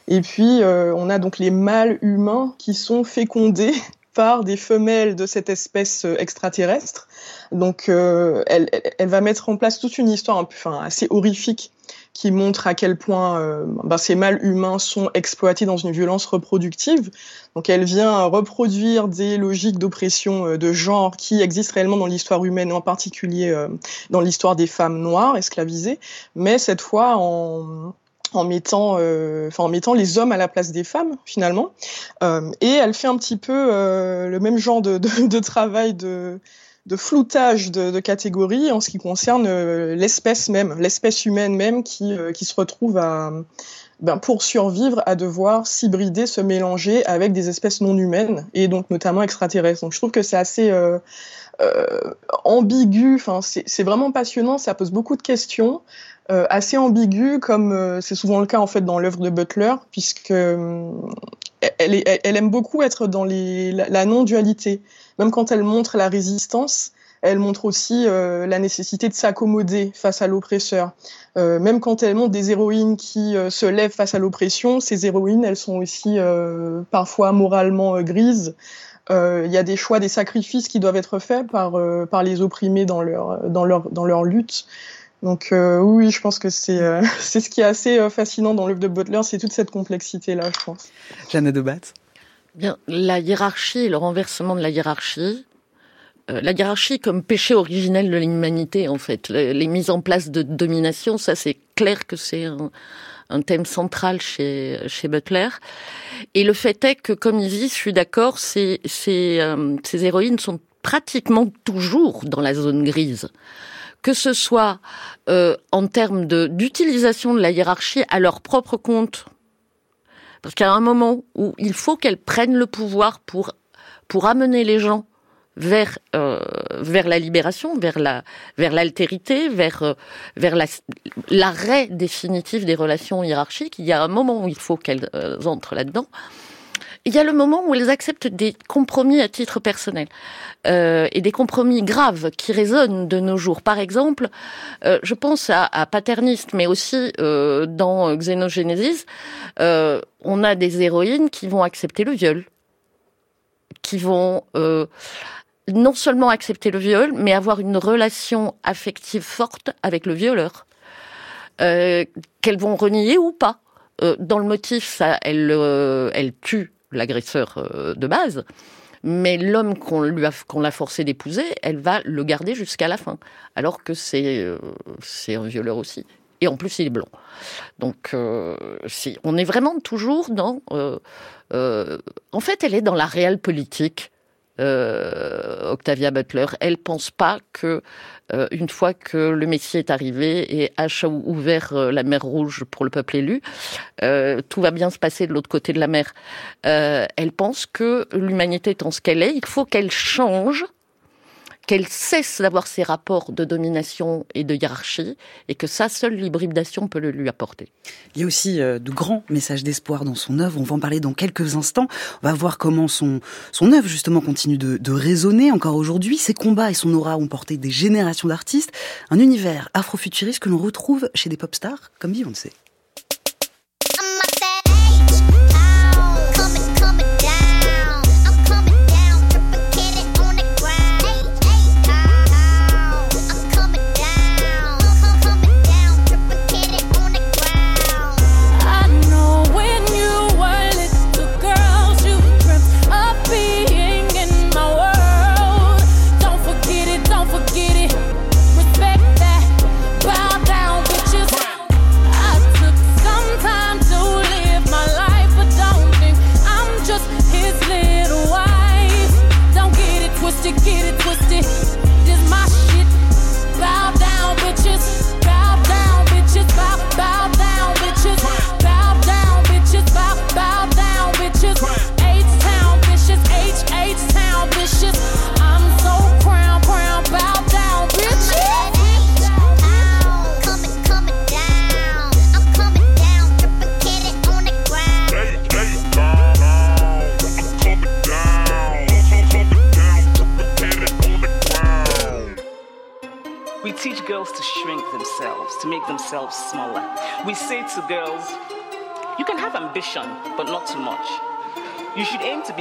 Et puis, on a donc les mâles humains qui sont fécondés par des femelles de cette espèce euh, extraterrestre. Donc, euh, elle, va mettre en place toute une histoire enfin, assez horrifique qui montre à quel point euh, ben, ces mâles humains sont exploités dans une violence reproductive. Donc elle vient reproduire des logiques d'oppression de genre qui existent réellement dans l'histoire humaine, en particulier dans l'histoire des femmes noires esclavisées, mais cette fois en, en mettant, euh, en mettant les hommes à la place des femmes finalement. Euh, et elle fait un petit peu euh, le même genre de, de, de travail de, de floutage de, de, catégories en ce qui concerne euh, l'espèce même, l'espèce humaine même qui, euh, qui se retrouve à, ben, pour survivre à devoir s'hybrider, se mélanger avec des espèces non humaines et donc notamment extraterrestres. Donc je trouve que c'est assez euh, ambigu, enfin c'est vraiment passionnant, ça pose beaucoup de questions. Euh, assez ambigu, comme euh, c'est souvent le cas en fait dans l'œuvre de Butler, puisque euh, elle, est, elle, aime beaucoup être dans les, la, non-dualité. Même quand elle montre la résistance, elle montre aussi la nécessité de s'accommoder face à l'oppresseur. même quand elle montre des héroïnes qui se lèvent face à l'oppression, ces héroïnes, elles sont aussi parfois moralement grises. Il y a des choix, des sacrifices qui doivent être faits par, par les opprimés dans leur, dans leur, dans leur lutte. Donc euh, oui, je pense que c'est euh, c'est ce qui est assez euh, fascinant dans l'œuvre de Butler, c'est toute cette complexité là, je pense. Jeanne de Bat. Bien, la hiérarchie, le renversement de la hiérarchie, la hiérarchie comme péché originel de l'humanité en fait, les, mises en place de domination, ça c'est clair que c'est un, thème central chez chez Butler. Et le fait est que, comme il dit, je suis d'accord, ces ces, ces héroïnes sont pratiquement toujours dans la zone grise que ce soit euh, en termes d'utilisation de, la hiérarchie à leur propre compte. Parce qu'il a un moment où il faut qu'elles prennent le pouvoir pour, amener les gens vers euh, la libération, vers la vers l'altérité, vers euh, vers l'arrêt définitif des relations hiérarchiques. Il y a un moment où il faut qu'elles entrent là-dedans il y a le moment où elles acceptent des compromis à titre personnel euh, et des compromis graves qui résonnent de nos jours. Par exemple, euh, je pense à, à, Paterniste, mais aussi euh, dans Xénogénésis, euh, on a des héroïnes qui vont accepter le viol, qui vont euh, non seulement accepter le viol, mais avoir une relation affective forte avec le violeur, euh, qu'elles vont renier ou pas. dans le motif, ça, elle, elle tue l'agresseur euh, de base. Mais l'homme qu'on lui a, qu'on l'a forcé d'épouser, elle va le garder jusqu'à la fin, alors que c'est euh, c'est un violeur aussi. Et en plus, il est blanc. Donc, euh, si, on est vraiment toujours dans. Euh, euh, en fait, elle est dans la réelle politique. Euh, Octavia Butler, elle pense pas que euh, une fois que le Messie est arrivé et a ouvert euh, la mer Rouge pour le peuple élu, tout va bien se passer de l'autre côté de la mer. elle pense que l'humanité étant ce qu'elle est, il faut qu'elle change qu'elle cesse d'avoir ces rapports de domination et de hiérarchie, et que ça, seule l'hybridation peut le lui apporter. Il y a aussi euh, de grands messages d'espoir dans son œuvre. On va en parler dans quelques instants. On va voir comment son, œuvre, justement, continue de, de résonner encore aujourd'hui. Ses combats et son aura ont porté des générations d'artistes. Un univers afrofuturiste que l'on retrouve chez des pop stars comme Beyoncé.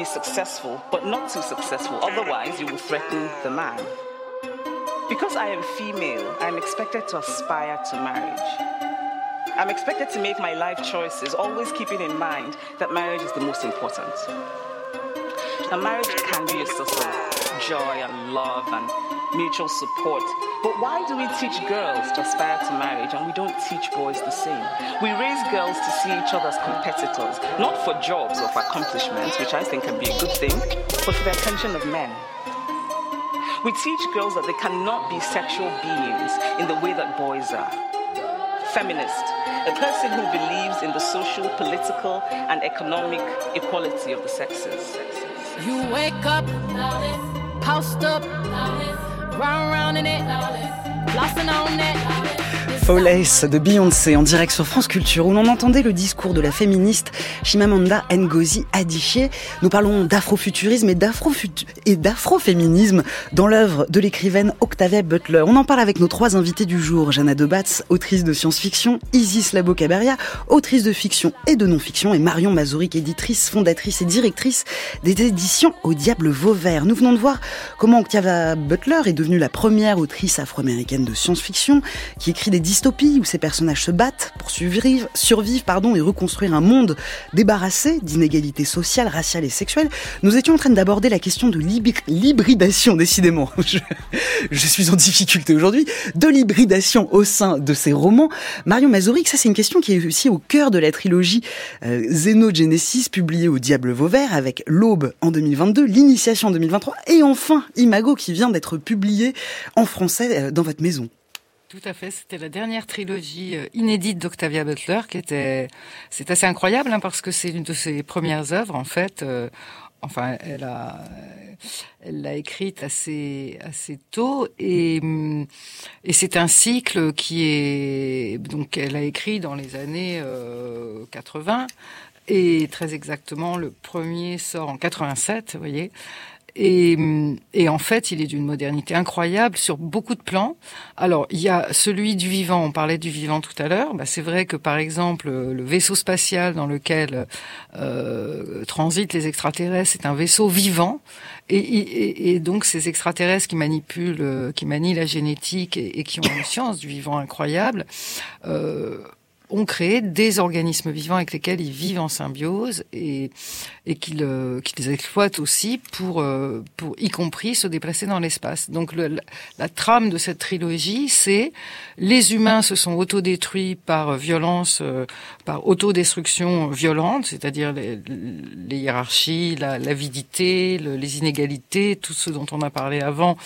Successful, but not too successful. Otherwise, you will threaten the man. Because I am female, I'm expected to aspire to marriage. I'm expected to make my life choices, always keeping in mind that marriage is the most important. A marriage can be a source of joy and love and mutual support. But why do we teach girls to aspire to marriage and we don't teach boys the same? We raise girls to see each other as competitors, not for jobs or for accomplishments, which I think can be a good thing, but for the attention of men. We teach girls that they cannot be sexual beings in the way that boys are. Feminist, a person who believes in the social, political, and economic equality of the sexes. You wake up, post up, round round in it, flossing on it. Folace de Beyoncé en direct sur France Culture où l'on entendait le discours de la féministe Chimamanda Ngozi Adichie. Nous parlons d'afrofuturisme et d'afroféminisme dans l'œuvre de l'écrivaine Octavia Butler. On en parle avec nos trois invités du jour. Jana Debatz, autrice de science-fiction, Isis Labo-Caberia, autrice de fiction et de non-fiction et Marion Mazuric, éditrice, fondatrice et directrice des éditions Au Diable Vauvert. Nous venons de voir comment Octavia Butler est devenue la première autrice afro-américaine de science-fiction qui écrit des dystopie où ces personnages se battent pour survivre, survivre pardon, et reconstruire un monde débarrassé d'inégalités sociales, raciales et sexuelles, nous étions en train d'aborder la question de l'hybridation, décidément. Je, suis en difficulté aujourd'hui, de l'hybridation au sein de ces romans. Marion Mazuric, ça c'est une question qui est aussi au cœur de la trilogie euh, Xenogenesis, publiée au Diable Vauvert, avec L'Aube en 2022, L'Initiation en 2023, et enfin Imago qui vient d'être publié en français euh, dans votre maison. Tout à fait, c'était la dernière trilogie euh, inédite d'Octavia Butler qui était, c'est assez incroyable hein, parce que c'est une de ses premières œuvres en fait. Euh, enfin, elle a, elle l'a écrite assez assez tôt et et c'est un cycle qui est donc elle a écrit dans les années 80 euh, et très exactement le premier sort en 87, vous voyez. Et, et, en fait, il est d'une modernité incroyable sur beaucoup de plans. Alors, il y a celui du vivant, on parlait du vivant tout à l'heure. Bah, c'est vrai que, par exemple, le vaisseau spatial dans lequel euh, transitent les extraterrestres, c'est un vaisseau vivant. Et, et, et, donc, ces extraterrestres qui manipulent, qui manient la génétique et, qui ont une science du vivant incroyable, euh, ont créé des organismes vivants avec lesquels ils vivent en symbiose et, et qu'ils euh, les exploitent aussi pour, euh, pour, y compris, se déplacer dans l'espace. Donc le, la, trame de cette trilogie, c'est les humains se sont autodétruits par violence, euh, par autodestruction violente, c'est-à-dire les, les, hiérarchies, l'avidité, les inégalités, tout ce dont on a parlé avant,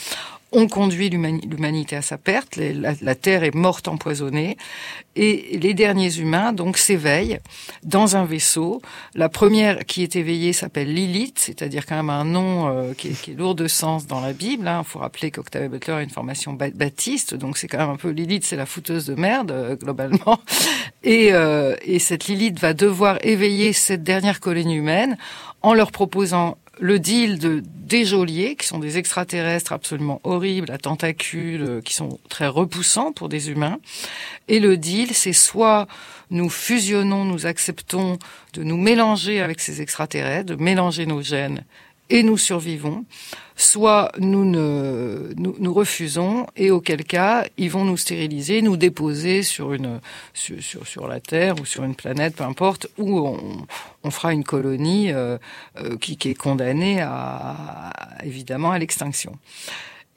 ont conduit l'humanité à sa perte. La, Terre est morte empoisonnée. Et les derniers humains, donc, s'éveillent dans un vaisseau. La première qui est éveillée s'appelle Lilith, c'est-à-dire quand même un nom euh, qui, est, lourd de sens dans la Bible. Il hein. faut rappeler qu'Octave Butler a une formation baptiste, donc c'est quand même un peu Lilith, c'est la fouteuse de merde, euh, globalement. Euh, et cette Lilith va devoir éveiller cette dernière colonie humaine en leur proposant le deal de des geôliers, qui sont des extraterrestres absolument horribles, à tentacules, euh, qui sont très repoussants pour des humains. Et le deal, c'est soit nous fusionnons, nous acceptons de nous mélanger avec ces extraterrestres, de mélanger nos gènes et nous survivons, soit nous ne nous, refusons et auquel cas ils vont nous stériliser, nous déposer sur une sur, sur, la Terre ou sur une planète, peu importe, où on, on fera une colonie euh, euh, qui, qui, est condamnée à, évidemment à l'extinction.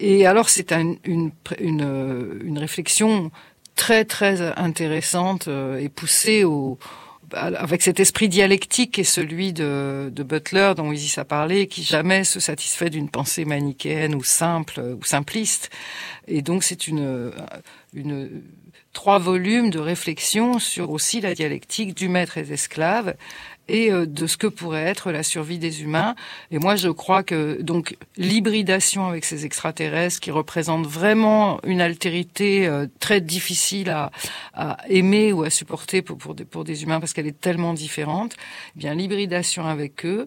Et alors c'est une, une, une réflexion très très intéressante euh, et poussée au avec cet esprit dialectique et celui de, de Butler dont Isis a parlé, qui jamais se satisfait d'une pensée manichéenne ou simple ou simpliste. Et donc c'est une, une trois volumes de réflexion sur aussi la dialectique du maître et des esclaves et euh, de ce que pourrait être la survie des humains. Et moi, je crois que donc l'hybridation avec ces extraterrestres qui représentent vraiment une altérité euh, très difficile à, à, aimer ou à supporter pour, pour, des, pour des humains parce qu'elle est tellement différente, eh bien l'hybridation avec eux,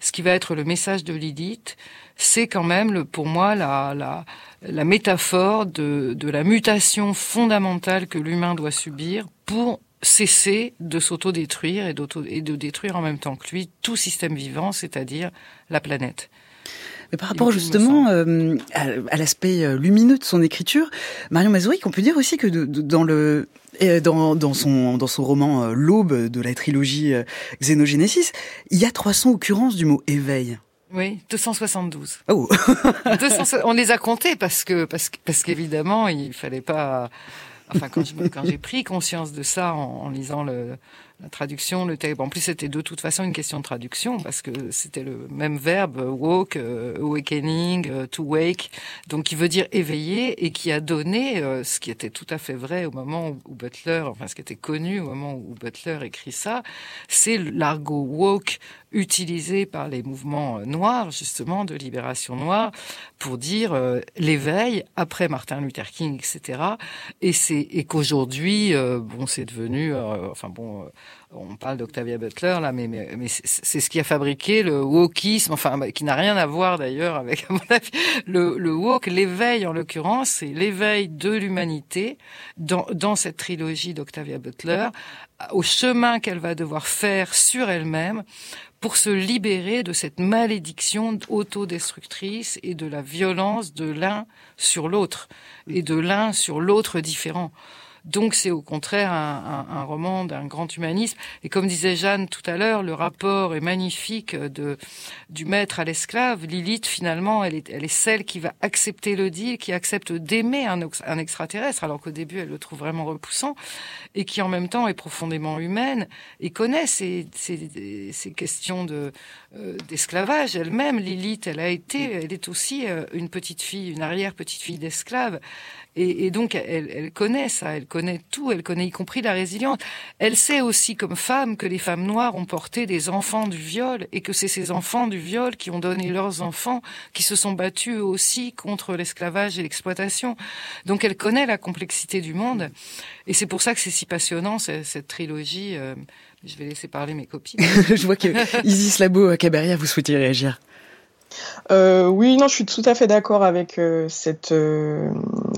ce qui va être le message de Lilith, c'est quand même le, pour moi la, la, la métaphore de, de la mutation fondamentale que l'humain doit subir pour cesser de s'autodétruire et, et de détruire en même temps que lui tout système vivant, c'est-à-dire la planète. Mais par rapport justement euh, à, l'aspect euh, lumineux de son écriture, Marion Mazourik, on peut dire aussi que dans le euh, dans, dans, son, dans son roman L'Aube de la trilogie Xénogénésis, il y a 300 occurrences du mot éveil. Oui, 272. Oh. on les a comptés parce que parce, parce qu'évidemment il fallait pas Enfin, quand j'ai pris conscience de ça en, lisant le, la traduction, le texte. En plus, c'était de toute façon une question de traduction parce que c'était le même verbe woke, euh, awakening, euh, to wake, donc qui veut dire éveiller et qui a donné euh, ce qui était tout à fait vrai au moment où, Butler, enfin ce qui était connu au moment où Butler écrit ça, c'est l'argot woke utilisé par les mouvements noirs, justement, de libération noire, pour dire l'éveil après Martin Luther King, etc. Et c'est et qu'aujourd'hui, bon, c'est devenu, enfin bon on parle d'Octavia Butler là, mais, mais, c'est ce qui a fabriqué le wokisme, enfin bah, qui n'a rien à voir d'ailleurs avec le, le woke, l'éveil en l'occurrence, c'est l'éveil de l'humanité dans, dans cette trilogie d'Octavia Butler au chemin qu'elle va devoir faire sur elle-même pour se libérer de cette malédiction autodestructrice et de la violence de l'un sur l'autre et de l'un sur l'autre différent. Donc c'est au contraire un, un, un roman d'un grand humanisme. Et comme disait Jeanne tout à l'heure, le rapport est magnifique de, du maître à l'esclave. Lilith, finalement, elle est, elle est celle qui va accepter le deal, qui accepte d'aimer un, un extraterrestre, alors qu'au début elle le trouve vraiment repoussant, et qui en même temps est profondément humaine et connaît ces, ces, ces questions de euh, d'esclavage elle-même. Lilith, elle a été, elle est aussi euh, une petite fille, une arrière petite fille d'esclave. Et, donc, elle, connaît ça, elle connaît tout, elle connaît y compris la résilience. Elle sait aussi, comme femme, que les femmes noires ont porté des enfants du viol et que c'est ces enfants du viol qui ont donné leurs enfants, qui se sont battus aussi contre l'esclavage et l'exploitation. Donc, elle connaît la complexité du monde. Et c'est pour ça que c'est si passionnant, cette, cette trilogie. Euh, je vais laisser parler mes copines. je vois que Isis Labo, Caberia, vous souhaitez réagir. Euh, oui, non, je suis tout à fait d'accord avec euh, cette euh,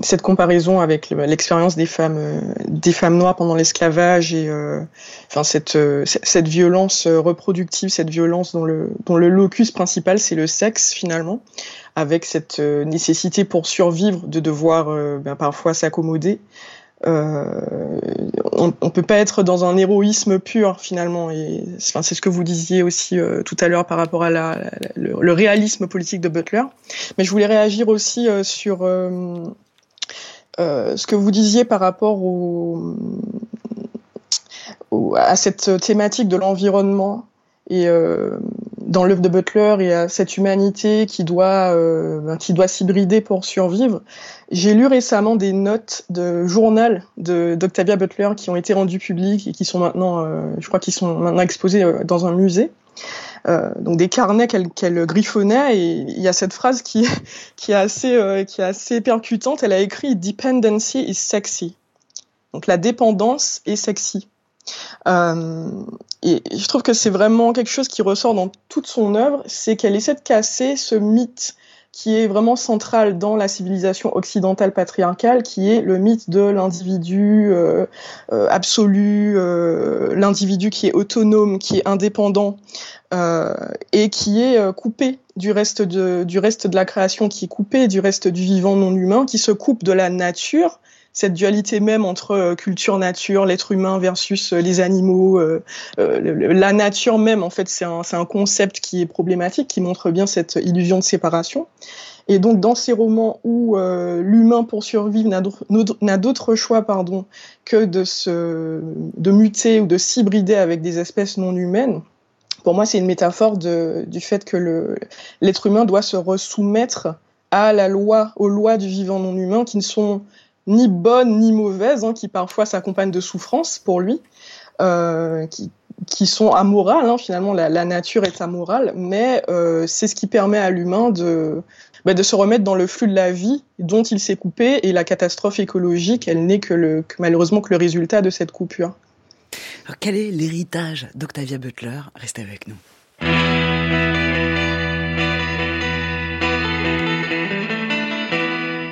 cette comparaison avec l'expérience des femmes euh, des femmes noires pendant l'esclavage et euh, enfin cette cette violence reproductive, cette violence dont le dont le locus principal c'est le sexe finalement, avec cette nécessité pour survivre de devoir ben, parfois s'accommoder on, on peut pas être dans un héroïsme pur finalement. Et enfin, c'est ce que vous disiez aussi tout à l'heure par rapport à la, le, réalisme politique de Butler. Mais je voulais réagir aussi sur ce que vous disiez par rapport au, à cette thématique de l'environnement et euh, dans l'œuvre de Butler et à cette humanité qui doit euh, ben, qui doit s'hybrider pour survivre. J'ai lu récemment des notes de journal d'Octavia Butler qui ont été rendues publiques et qui sont maintenant, euh, je crois, qu'ils sont maintenant exposés euh, dans un musée. Donc des carnets qu'elle griffonnait et il y a cette phrase qui qui est assez qui est assez percutante. Elle a écrit "Dependency is sexy". Donc la dépendance est sexy. Euh, et je trouve que c'est vraiment quelque chose qui ressort dans toute son œuvre, c'est qu'elle essaie de casser ce mythe qui est vraiment central dans la civilisation occidentale patriarcale, qui est le mythe de l'individu euh, euh absolu, l'individu qui est autonome, qui est indépendant et qui est coupé du reste de, du reste de la création, qui est coupé du reste du vivant non humain, qui se coupe de la nature cette dualité même entre euh, culture nature, l'être humain versus euh, les animaux, euh, la nature même en fait c'est un, concept qui est problématique, qui montre bien cette illusion de séparation. Et donc dans ces romans où l'humain pour survivre n'a d'autre choix pardon que de se de muter ou de s'hybrider avec des espèces non humaines, pour moi c'est une métaphore du fait que l'être humain doit se resoumettre à la loi, aux lois du vivant non humain qui ne sont ni bonne ni mauvaise, hein, qui parfois s'accompagnent de souffrances pour lui, euh, qui, qui sont amorales. Hein, finalement, la, la, nature est amorale, mais euh, c'est ce qui permet à l'humain de, bah, de se remettre dans le flux de la vie dont il s'est coupé, et la catastrophe écologique, elle n'est que, le, que malheureusement que le résultat de cette coupure. Alors, quel est l'héritage d'Octavia Butler? Restez avec nous.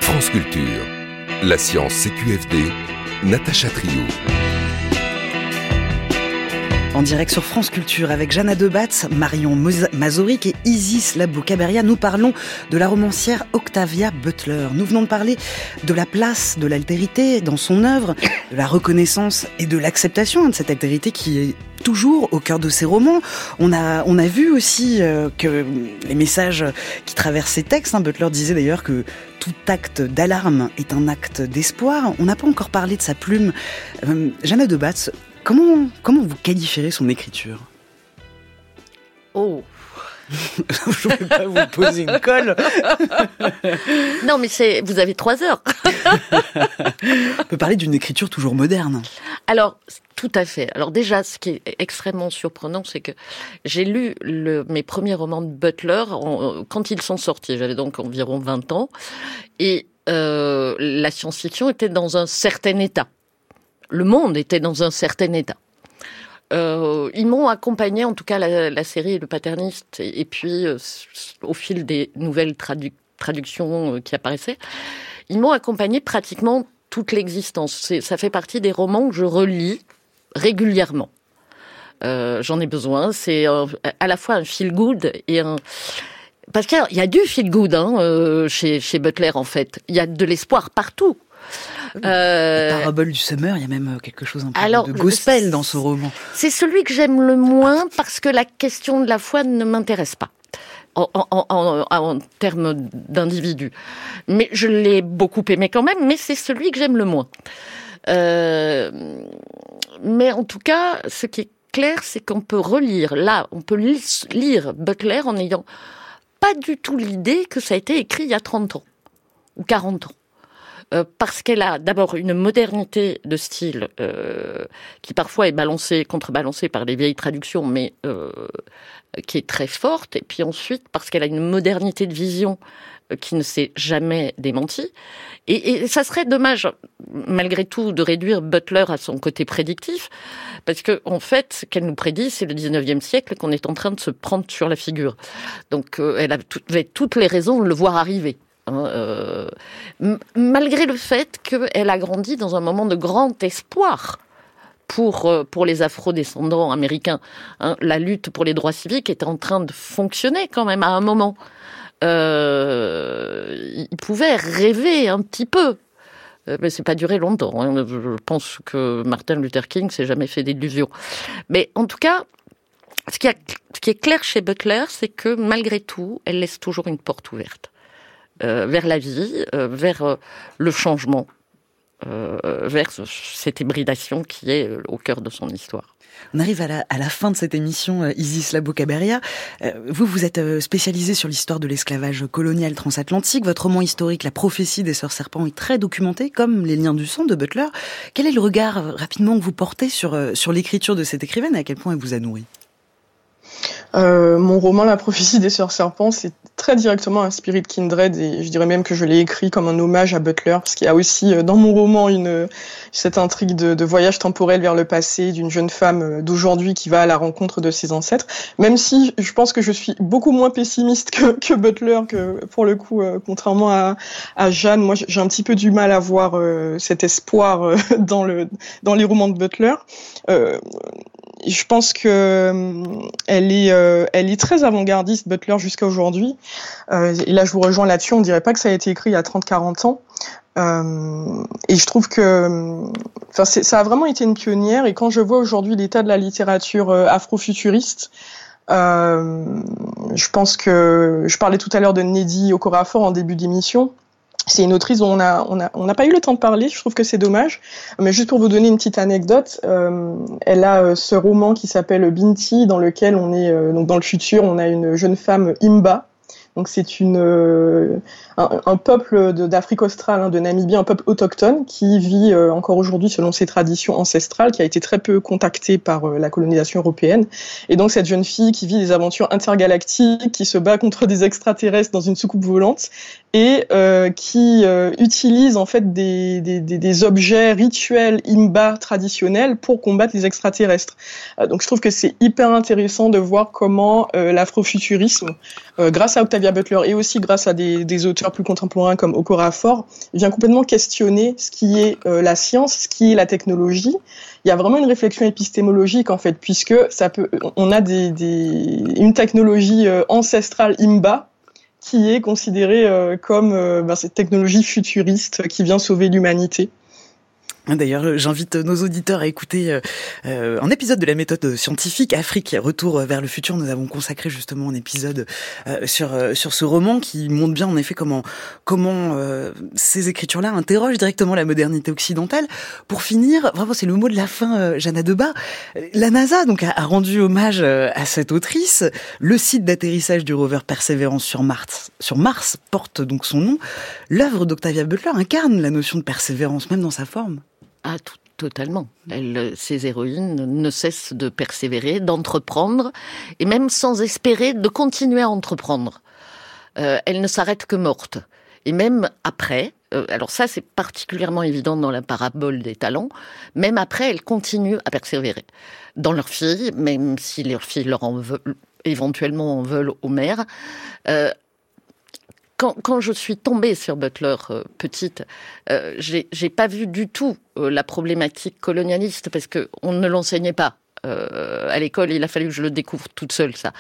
France Culture. La science CQFD, Natacha Trio. En direct sur France Culture avec Jana Debatz, Marion Mazoric et Isis Labou-Caberia, nous parlons de la romancière Octavia Butler. Nous venons de parler de la place de l'altérité dans son œuvre, de la reconnaissance et de l'acceptation de cette altérité qui est toujours au cœur de ses romans. On a, vu aussi euh, que les messages qui traversent ses textes, hein, Butler disait d'ailleurs que tout acte d'alarme est un acte d'espoir. On n'a pas encore parlé de sa plume. Euh, Jeanne de Batz, comment, comment vous qualifierez son écriture? Oh je ne vais pas vous poser une colle. non, mais c'est, vous avez trois heures. On peut parler d'une écriture toujours moderne. Alors, tout à fait. Alors déjà, ce qui est extrêmement surprenant, c'est que j'ai lu le, mes premiers romans de Butler quand ils sont sortis. J'avais donc environ 20 ans. Et euh, la science-fiction était dans un certain état. Le monde était dans un certain état. Euh, ils m'ont accompagné, en tout cas la, série Le Paterniste, et, puis euh, au fil des nouvelles traductions euh, qui apparaissaient, ils m'ont accompagné pratiquement toute l'existence. Ça fait partie des romans que je relis régulièrement. Euh, J'en ai besoin. C'est à la fois un feel good et un parce qu'il y a du feel good hein, chez Butler en fait. Il y a de l'espoir partout. Euh, la parabole du summer, il y a même euh, quelque chose un peu de gospel dans ce roman. C'est celui que j'aime le moins parce que la question de la foi ne m'intéresse pas. En, en, en, termes d'individu. Mais je l'ai beaucoup aimé quand même, mais c'est celui que j'aime le moins. Euh, mais en tout cas, ce qui est clair, c'est qu'on peut relire, là, on peut lire Butler en ayant pas du tout l'idée que ça a été écrit il y a 30 ans ou 40 ans. Euh, parce qu'elle a d'abord une modernité de style euh, qui parfois est balancée, contrebalancée par les vieilles traductions, mais euh, qui est très forte. Et puis ensuite parce qu'elle a une modernité de vision euh, qui ne s'est jamais démentie. Et, et, ça serait dommage, malgré tout, de réduire Butler à son côté prédictif, parce que en fait, ce qu'elle nous prédit, c'est le 19e siècle qu'on est en train de se prendre sur la figure. Donc, elle avait toutes les raisons de le voir arriver. Hein, euh, malgré le fait qu'elle a grandi dans un moment de grand espoir pour, euh, pour les afro-descendants américains. Hein, la lutte pour les droits civiques était en train de fonctionner quand même à un moment. Euh, ils pouvaient rêver un petit peu mais c'est pas duré longtemps. Hein. Je pense que Martin Luther King s'est jamais fait d'illusions. Mais en tout cas, ce qui, est clair chez Butler, c'est que malgré tout, elle laisse toujours une porte ouverte vers la vie, vers le changement, vers cette hybridation qui est au cœur de son histoire. On arrive à la, fin de cette émission, euh, Isis Labo-Caberia. Euh, vous, vous êtes euh, spécialisé sur l'histoire de l'esclavage colonial transatlantique. Votre roman historique, La prophétie des sœurs serpents, est très documenté, comme Les liens du sang de Butler. Quel est le regard, rapidement, que vous portez sur, sur l'écriture de cette écrivaine et à quel point elle vous a nourri? Euh, mon roman La prophétie des sœurs serpents, c'est très directement inspiré de Kindred et je dirais même que je l'ai écrit comme un hommage à Butler parce qu'il y a aussi euh, dans mon roman une cette intrigue de, voyage temporel vers le passé d'une jeune femme euh, d'aujourd'hui qui va à la rencontre de ses ancêtres. Même si je pense que je suis beaucoup moins pessimiste que, Butler, que pour le coup, contrairement à, à Jeanne, moi j'ai un petit peu du mal à voir cet espoir dans le dans les romans de Butler je pense que euh, elle est, euh, elle est très avant-gardiste Butler jusqu'à aujourd'hui. Euh, et là, je vous rejoins là-dessus. On dirait pas que ça a été écrit il y a 30-40 ans. Euh, et je trouve que, enfin, ça a vraiment été une pionnière. Et quand je vois aujourd'hui l'état de la littérature afrofuturiste, je pense que je parlais tout à l'heure de Neddy Okorafor en début d'émission. C'est une autrice dont on n'a on a, on pas eu le temps de parler, je trouve que c'est dommage. Mais juste pour vous donner une petite anecdote, euh, elle a euh, ce roman qui s'appelle Binti, dans lequel on est, euh, donc dans le futur, on a une jeune femme Imba, donc c'est un, peuple d'Afrique australe, hein, de Namibie, un peuple autochtone qui vit encore aujourd'hui selon ses traditions ancestrales, qui a été très peu contacté par la colonisation européenne. Et donc cette jeune fille qui vit des aventures intergalactiques, qui se bat contre des extraterrestres dans une soucoupe volante et qui utilise en fait des, des, des, objets rituels imba traditionnels pour combattre les extraterrestres. donc je trouve que c'est hyper intéressant de voir comment l'afrofuturisme, grâce à Octavia Butler et aussi grâce à des, auteurs plus contemporains comme Okorafor, vient complètement questionner ce qui est euh, la science, ce qui est la technologie. Il y a vraiment une réflexion épistémologique en fait, puisque ça peut, on a des, une technologie euh, ancestrale imba qui est considérée euh, comme ben, cette technologie futuriste qui vient sauver l'humanité. D'ailleurs, j'invite nos auditeurs à écouter euh, euh, un épisode de la méthode scientifique Afrique Retour vers le futur. Nous avons consacré justement un épisode euh, sur sur ce roman qui montre bien en effet comment comment ces écritures-là interrogent directement la modernité occidentale. Pour finir, vraiment c'est le mot de la fin, Jana Debat. La NASA donc a, rendu hommage à cette autrice. Le site d'atterrissage du rover Perseverance sur Mars sur Mars porte donc son nom. L'œuvre d'Octavia Butler incarne la notion de persévérance même dans sa forme. Ah, totalement. Elle, ces héroïnes ne cessent de persévérer, d'entreprendre, et même sans espérer de continuer à entreprendre. Euh, elles ne s'arrêtent que mortes. Et même après, euh, alors ça c'est particulièrement évident dans la parabole des talents, même après elles continuent à persévérer. Dans leurs filles, même si leurs filles leur en veulent, éventuellement en veulent aux mères, euh, quand, je suis tombée sur Butler euh, petite, euh, j'ai pas vu du tout euh, la problématique colonialiste parce que on ne l'enseignait pas à l'école. Il a fallu que je le découvre toute seule ça.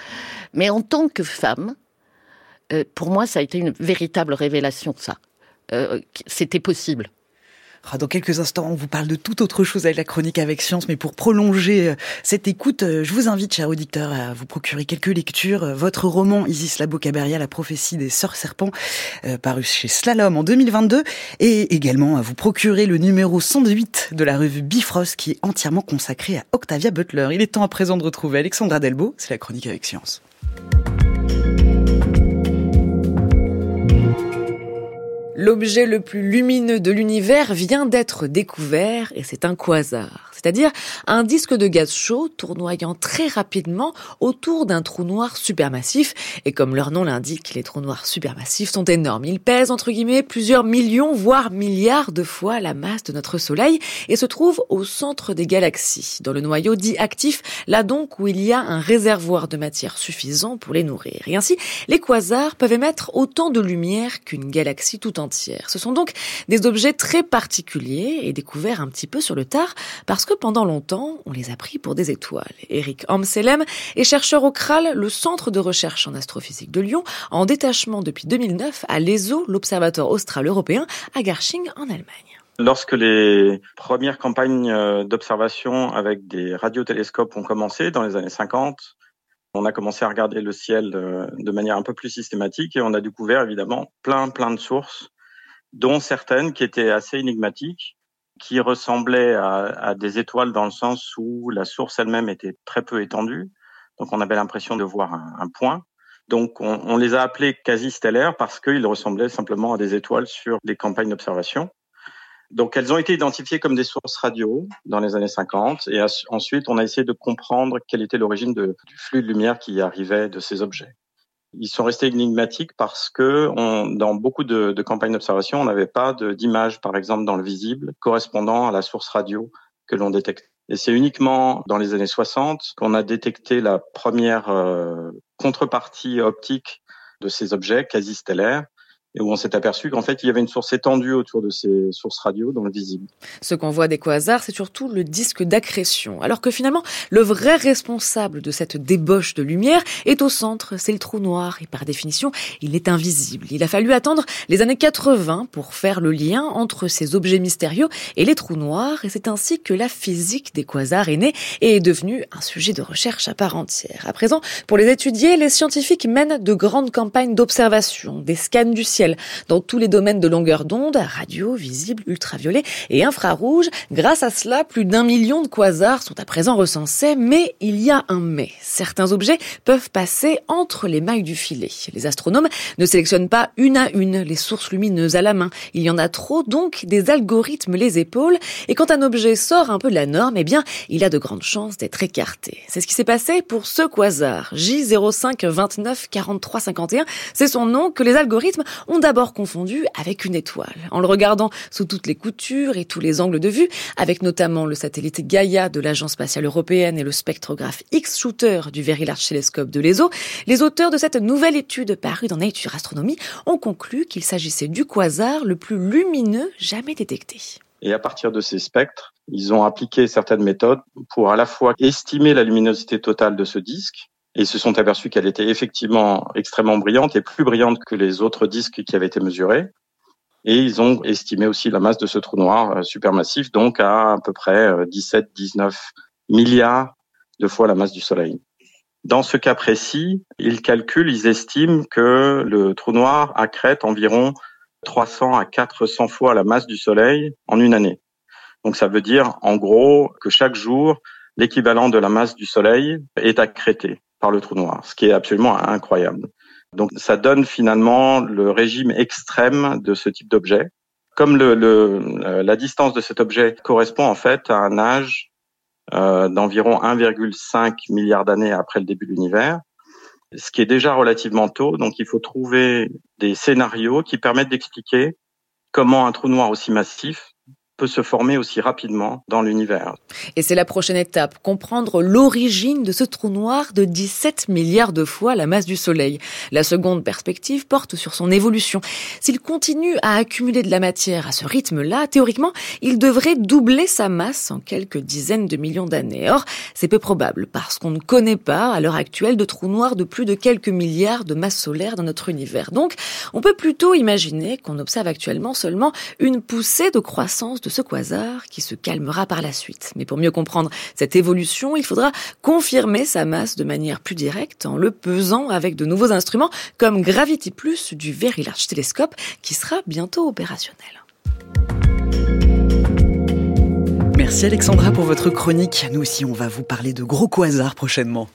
Mais en tant que femme, pour moi, ça a été une véritable révélation ça. C'était possible. Ah, dans quelques instants, on vous parle de toute autre chose avec la chronique avec science, mais pour prolonger euh, cette écoute, euh, je vous invite, chers auditeurs, à vous procurer quelques lectures. Euh, votre roman Isis Labo Caberia, La prophétie des sœurs serpents, paru chez Slalom en 2022, et également à vous procurer le numéro 108 de la revue Bifrost, qui est entièrement consacré à Octavia Butler. Il est temps à présent de retrouver Alexandra Delbo, c'est la chronique avec science. L'objet le plus lumineux de l'univers vient d'être découvert et c'est un quasar c'est-à-dire un disque de gaz chaud tournoyant très rapidement autour d'un trou noir supermassif. Et comme leur nom l'indique, les trous noirs supermassifs sont énormes. Ils pèsent, entre guillemets, plusieurs millions, voire milliards de fois la masse de notre Soleil et se trouvent au centre des galaxies, dans le noyau dit actif, là donc où il y a un réservoir de matière suffisant pour les nourrir. Et ainsi, les quasars peuvent émettre autant de lumière qu'une galaxie tout entière. Ce sont donc des objets très particuliers et découverts un petit peu sur le tard parce que que pendant longtemps, on les a pris pour des étoiles. Eric Amselem est chercheur au CRAL, le centre de recherche en astrophysique de Lyon, en détachement depuis 2009 à l'ESO, l'Observatoire austral européen, à Garching en Allemagne. Lorsque les premières campagnes euh, d'observation avec des radiotélescopes ont commencé dans les années 50, on a commencé à regarder le ciel euh, de manière un peu plus systématique et on a découvert évidemment plein plein de sources, dont certaines qui étaient assez énigmatiques, qui ressemblaient à, des étoiles dans le sens où la source elle-même était très peu étendue, donc on avait l'impression de voir un, point. Donc on, les a appelés quasi stellaires parce qu'ils ressemblaient simplement à des étoiles sur les campagnes d'observation. Donc, elles ont été identifiées comme des sources radio dans les années 50, et ensuite, on a essayé de comprendre quelle était l'origine du flux de lumière qui arrivait de ces objets. Ils sont restés énigmatiques parce que dans beaucoup de, campagnes d'observation, on n'avait pas d'image, par exemple, dans le visible correspondant à la source radio que l'on détecte. Et c'est uniquement dans les années 60 qu'on a détecté la première euh, contrepartie optique de ces objets quasi stellaires et où on s'est aperçu qu'en fait, il y avait une source étendue autour de ces sources radio dans le visible. Ce qu'on voit des quasars, c'est surtout le disque d'accrétion, alors que finalement, le vrai responsable de cette débauche de lumière est au centre, c'est le trou noir, et par définition, il est invisible. Il a fallu attendre les années 80 pour faire le lien entre ces objets mystérieux et les trous noirs, et c'est ainsi que la physique des quasars est née et est devenue un sujet de recherche à part entière. À présent, pour les étudier, les scientifiques mènent de grandes campagnes d'observation, des scans du ciel, dans tous les domaines de longueur d'onde, radio, visible, ultraviolet et infrarouge. Grâce à cela, plus d'un million de quasars sont à présent recensés, mais il y a un mais. Certains objets peuvent passer entre les mailles du filet. Les astronomes ne sélectionnent pas une à une les sources lumineuses à la main. Il y en a trop, donc des algorithmes les épaules. Et quand un objet sort un peu de la norme, eh bien, il a de grandes chances d'être écarté. C'est ce qui s'est passé pour ce quasar, J05 29 43 51. C'est son nom que les algorithmes ont d'abord confondu avec une étoile. En le regardant sous toutes les coutures et tous les angles de vue, avec notamment le satellite Gaia de l'Agence spatiale européenne et le spectrographe X-Shooter du Very Large Telescope de l'ESO, les auteurs de cette nouvelle étude parue dans Nature Astronomy ont conclu qu'il s'agissait du quasar le plus lumineux jamais détecté. Et à partir de ces spectres, ils ont appliqué certaines méthodes pour à la fois estimer la luminosité totale de ce disque, et se sont aperçus qu'elle était effectivement extrêmement brillante et plus brillante que les autres disques qui avaient été mesurés. Et ils ont estimé aussi la masse de ce trou noir euh, supermassif, donc à à peu près 17-19 euh, milliards de fois la masse du Soleil. Dans ce cas précis, ils calculent, ils estiment que le trou noir accrète environ 300 à 400 fois la masse du Soleil en une année. Donc ça veut dire en gros que chaque jour, l'équivalent de la masse du Soleil est accrété par le trou noir, ce qui est absolument incroyable. Donc ça donne finalement le régime extrême de ce type d'objet. Comme le, le, la distance de cet objet correspond en fait à un âge euh, d'environ 1,5 milliard d'années après le début de l'univers, ce qui est déjà relativement tôt. Donc il faut trouver des scénarios qui permettent d'expliquer comment un trou noir aussi massif peut se former aussi rapidement dans l'univers. Et c'est la prochaine étape, comprendre l'origine de ce trou noir de 17 milliards de fois la masse du Soleil. La seconde perspective porte sur son évolution. S'il continue à accumuler de la matière à ce rythme-là, théoriquement, il devrait doubler sa masse en quelques dizaines de millions d'années. Or, c'est peu probable parce qu'on ne connaît pas à l'heure actuelle de trous noirs de plus de quelques milliards de masse solaire dans notre univers. Donc, on peut plutôt imaginer qu'on observe actuellement seulement une poussée de croissance ce quasar qui se calmera par la suite. Mais pour mieux comprendre cette évolution, il faudra confirmer sa masse de manière plus directe en le pesant avec de nouveaux instruments comme Gravity Plus du Very Large Telescope qui sera bientôt opérationnel. Merci Alexandra pour votre chronique. Nous aussi, on va vous parler de gros quasars prochainement.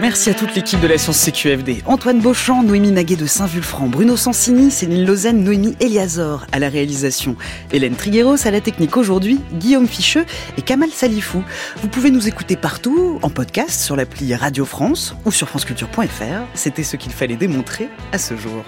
Merci à toute l'équipe de la Science CQFD. Antoine Beauchamp, Noémie Naguet de Saint-Vulfranc, Bruno Sansini, Céline Lausanne, Noémie Eliazor à la réalisation, Hélène Trigueros à la technique aujourd'hui, Guillaume Ficheux et Kamal Salifou. Vous pouvez nous écouter partout, en podcast, sur l'appli Radio France ou sur franceculture.fr. C'était ce qu'il fallait démontrer à ce jour.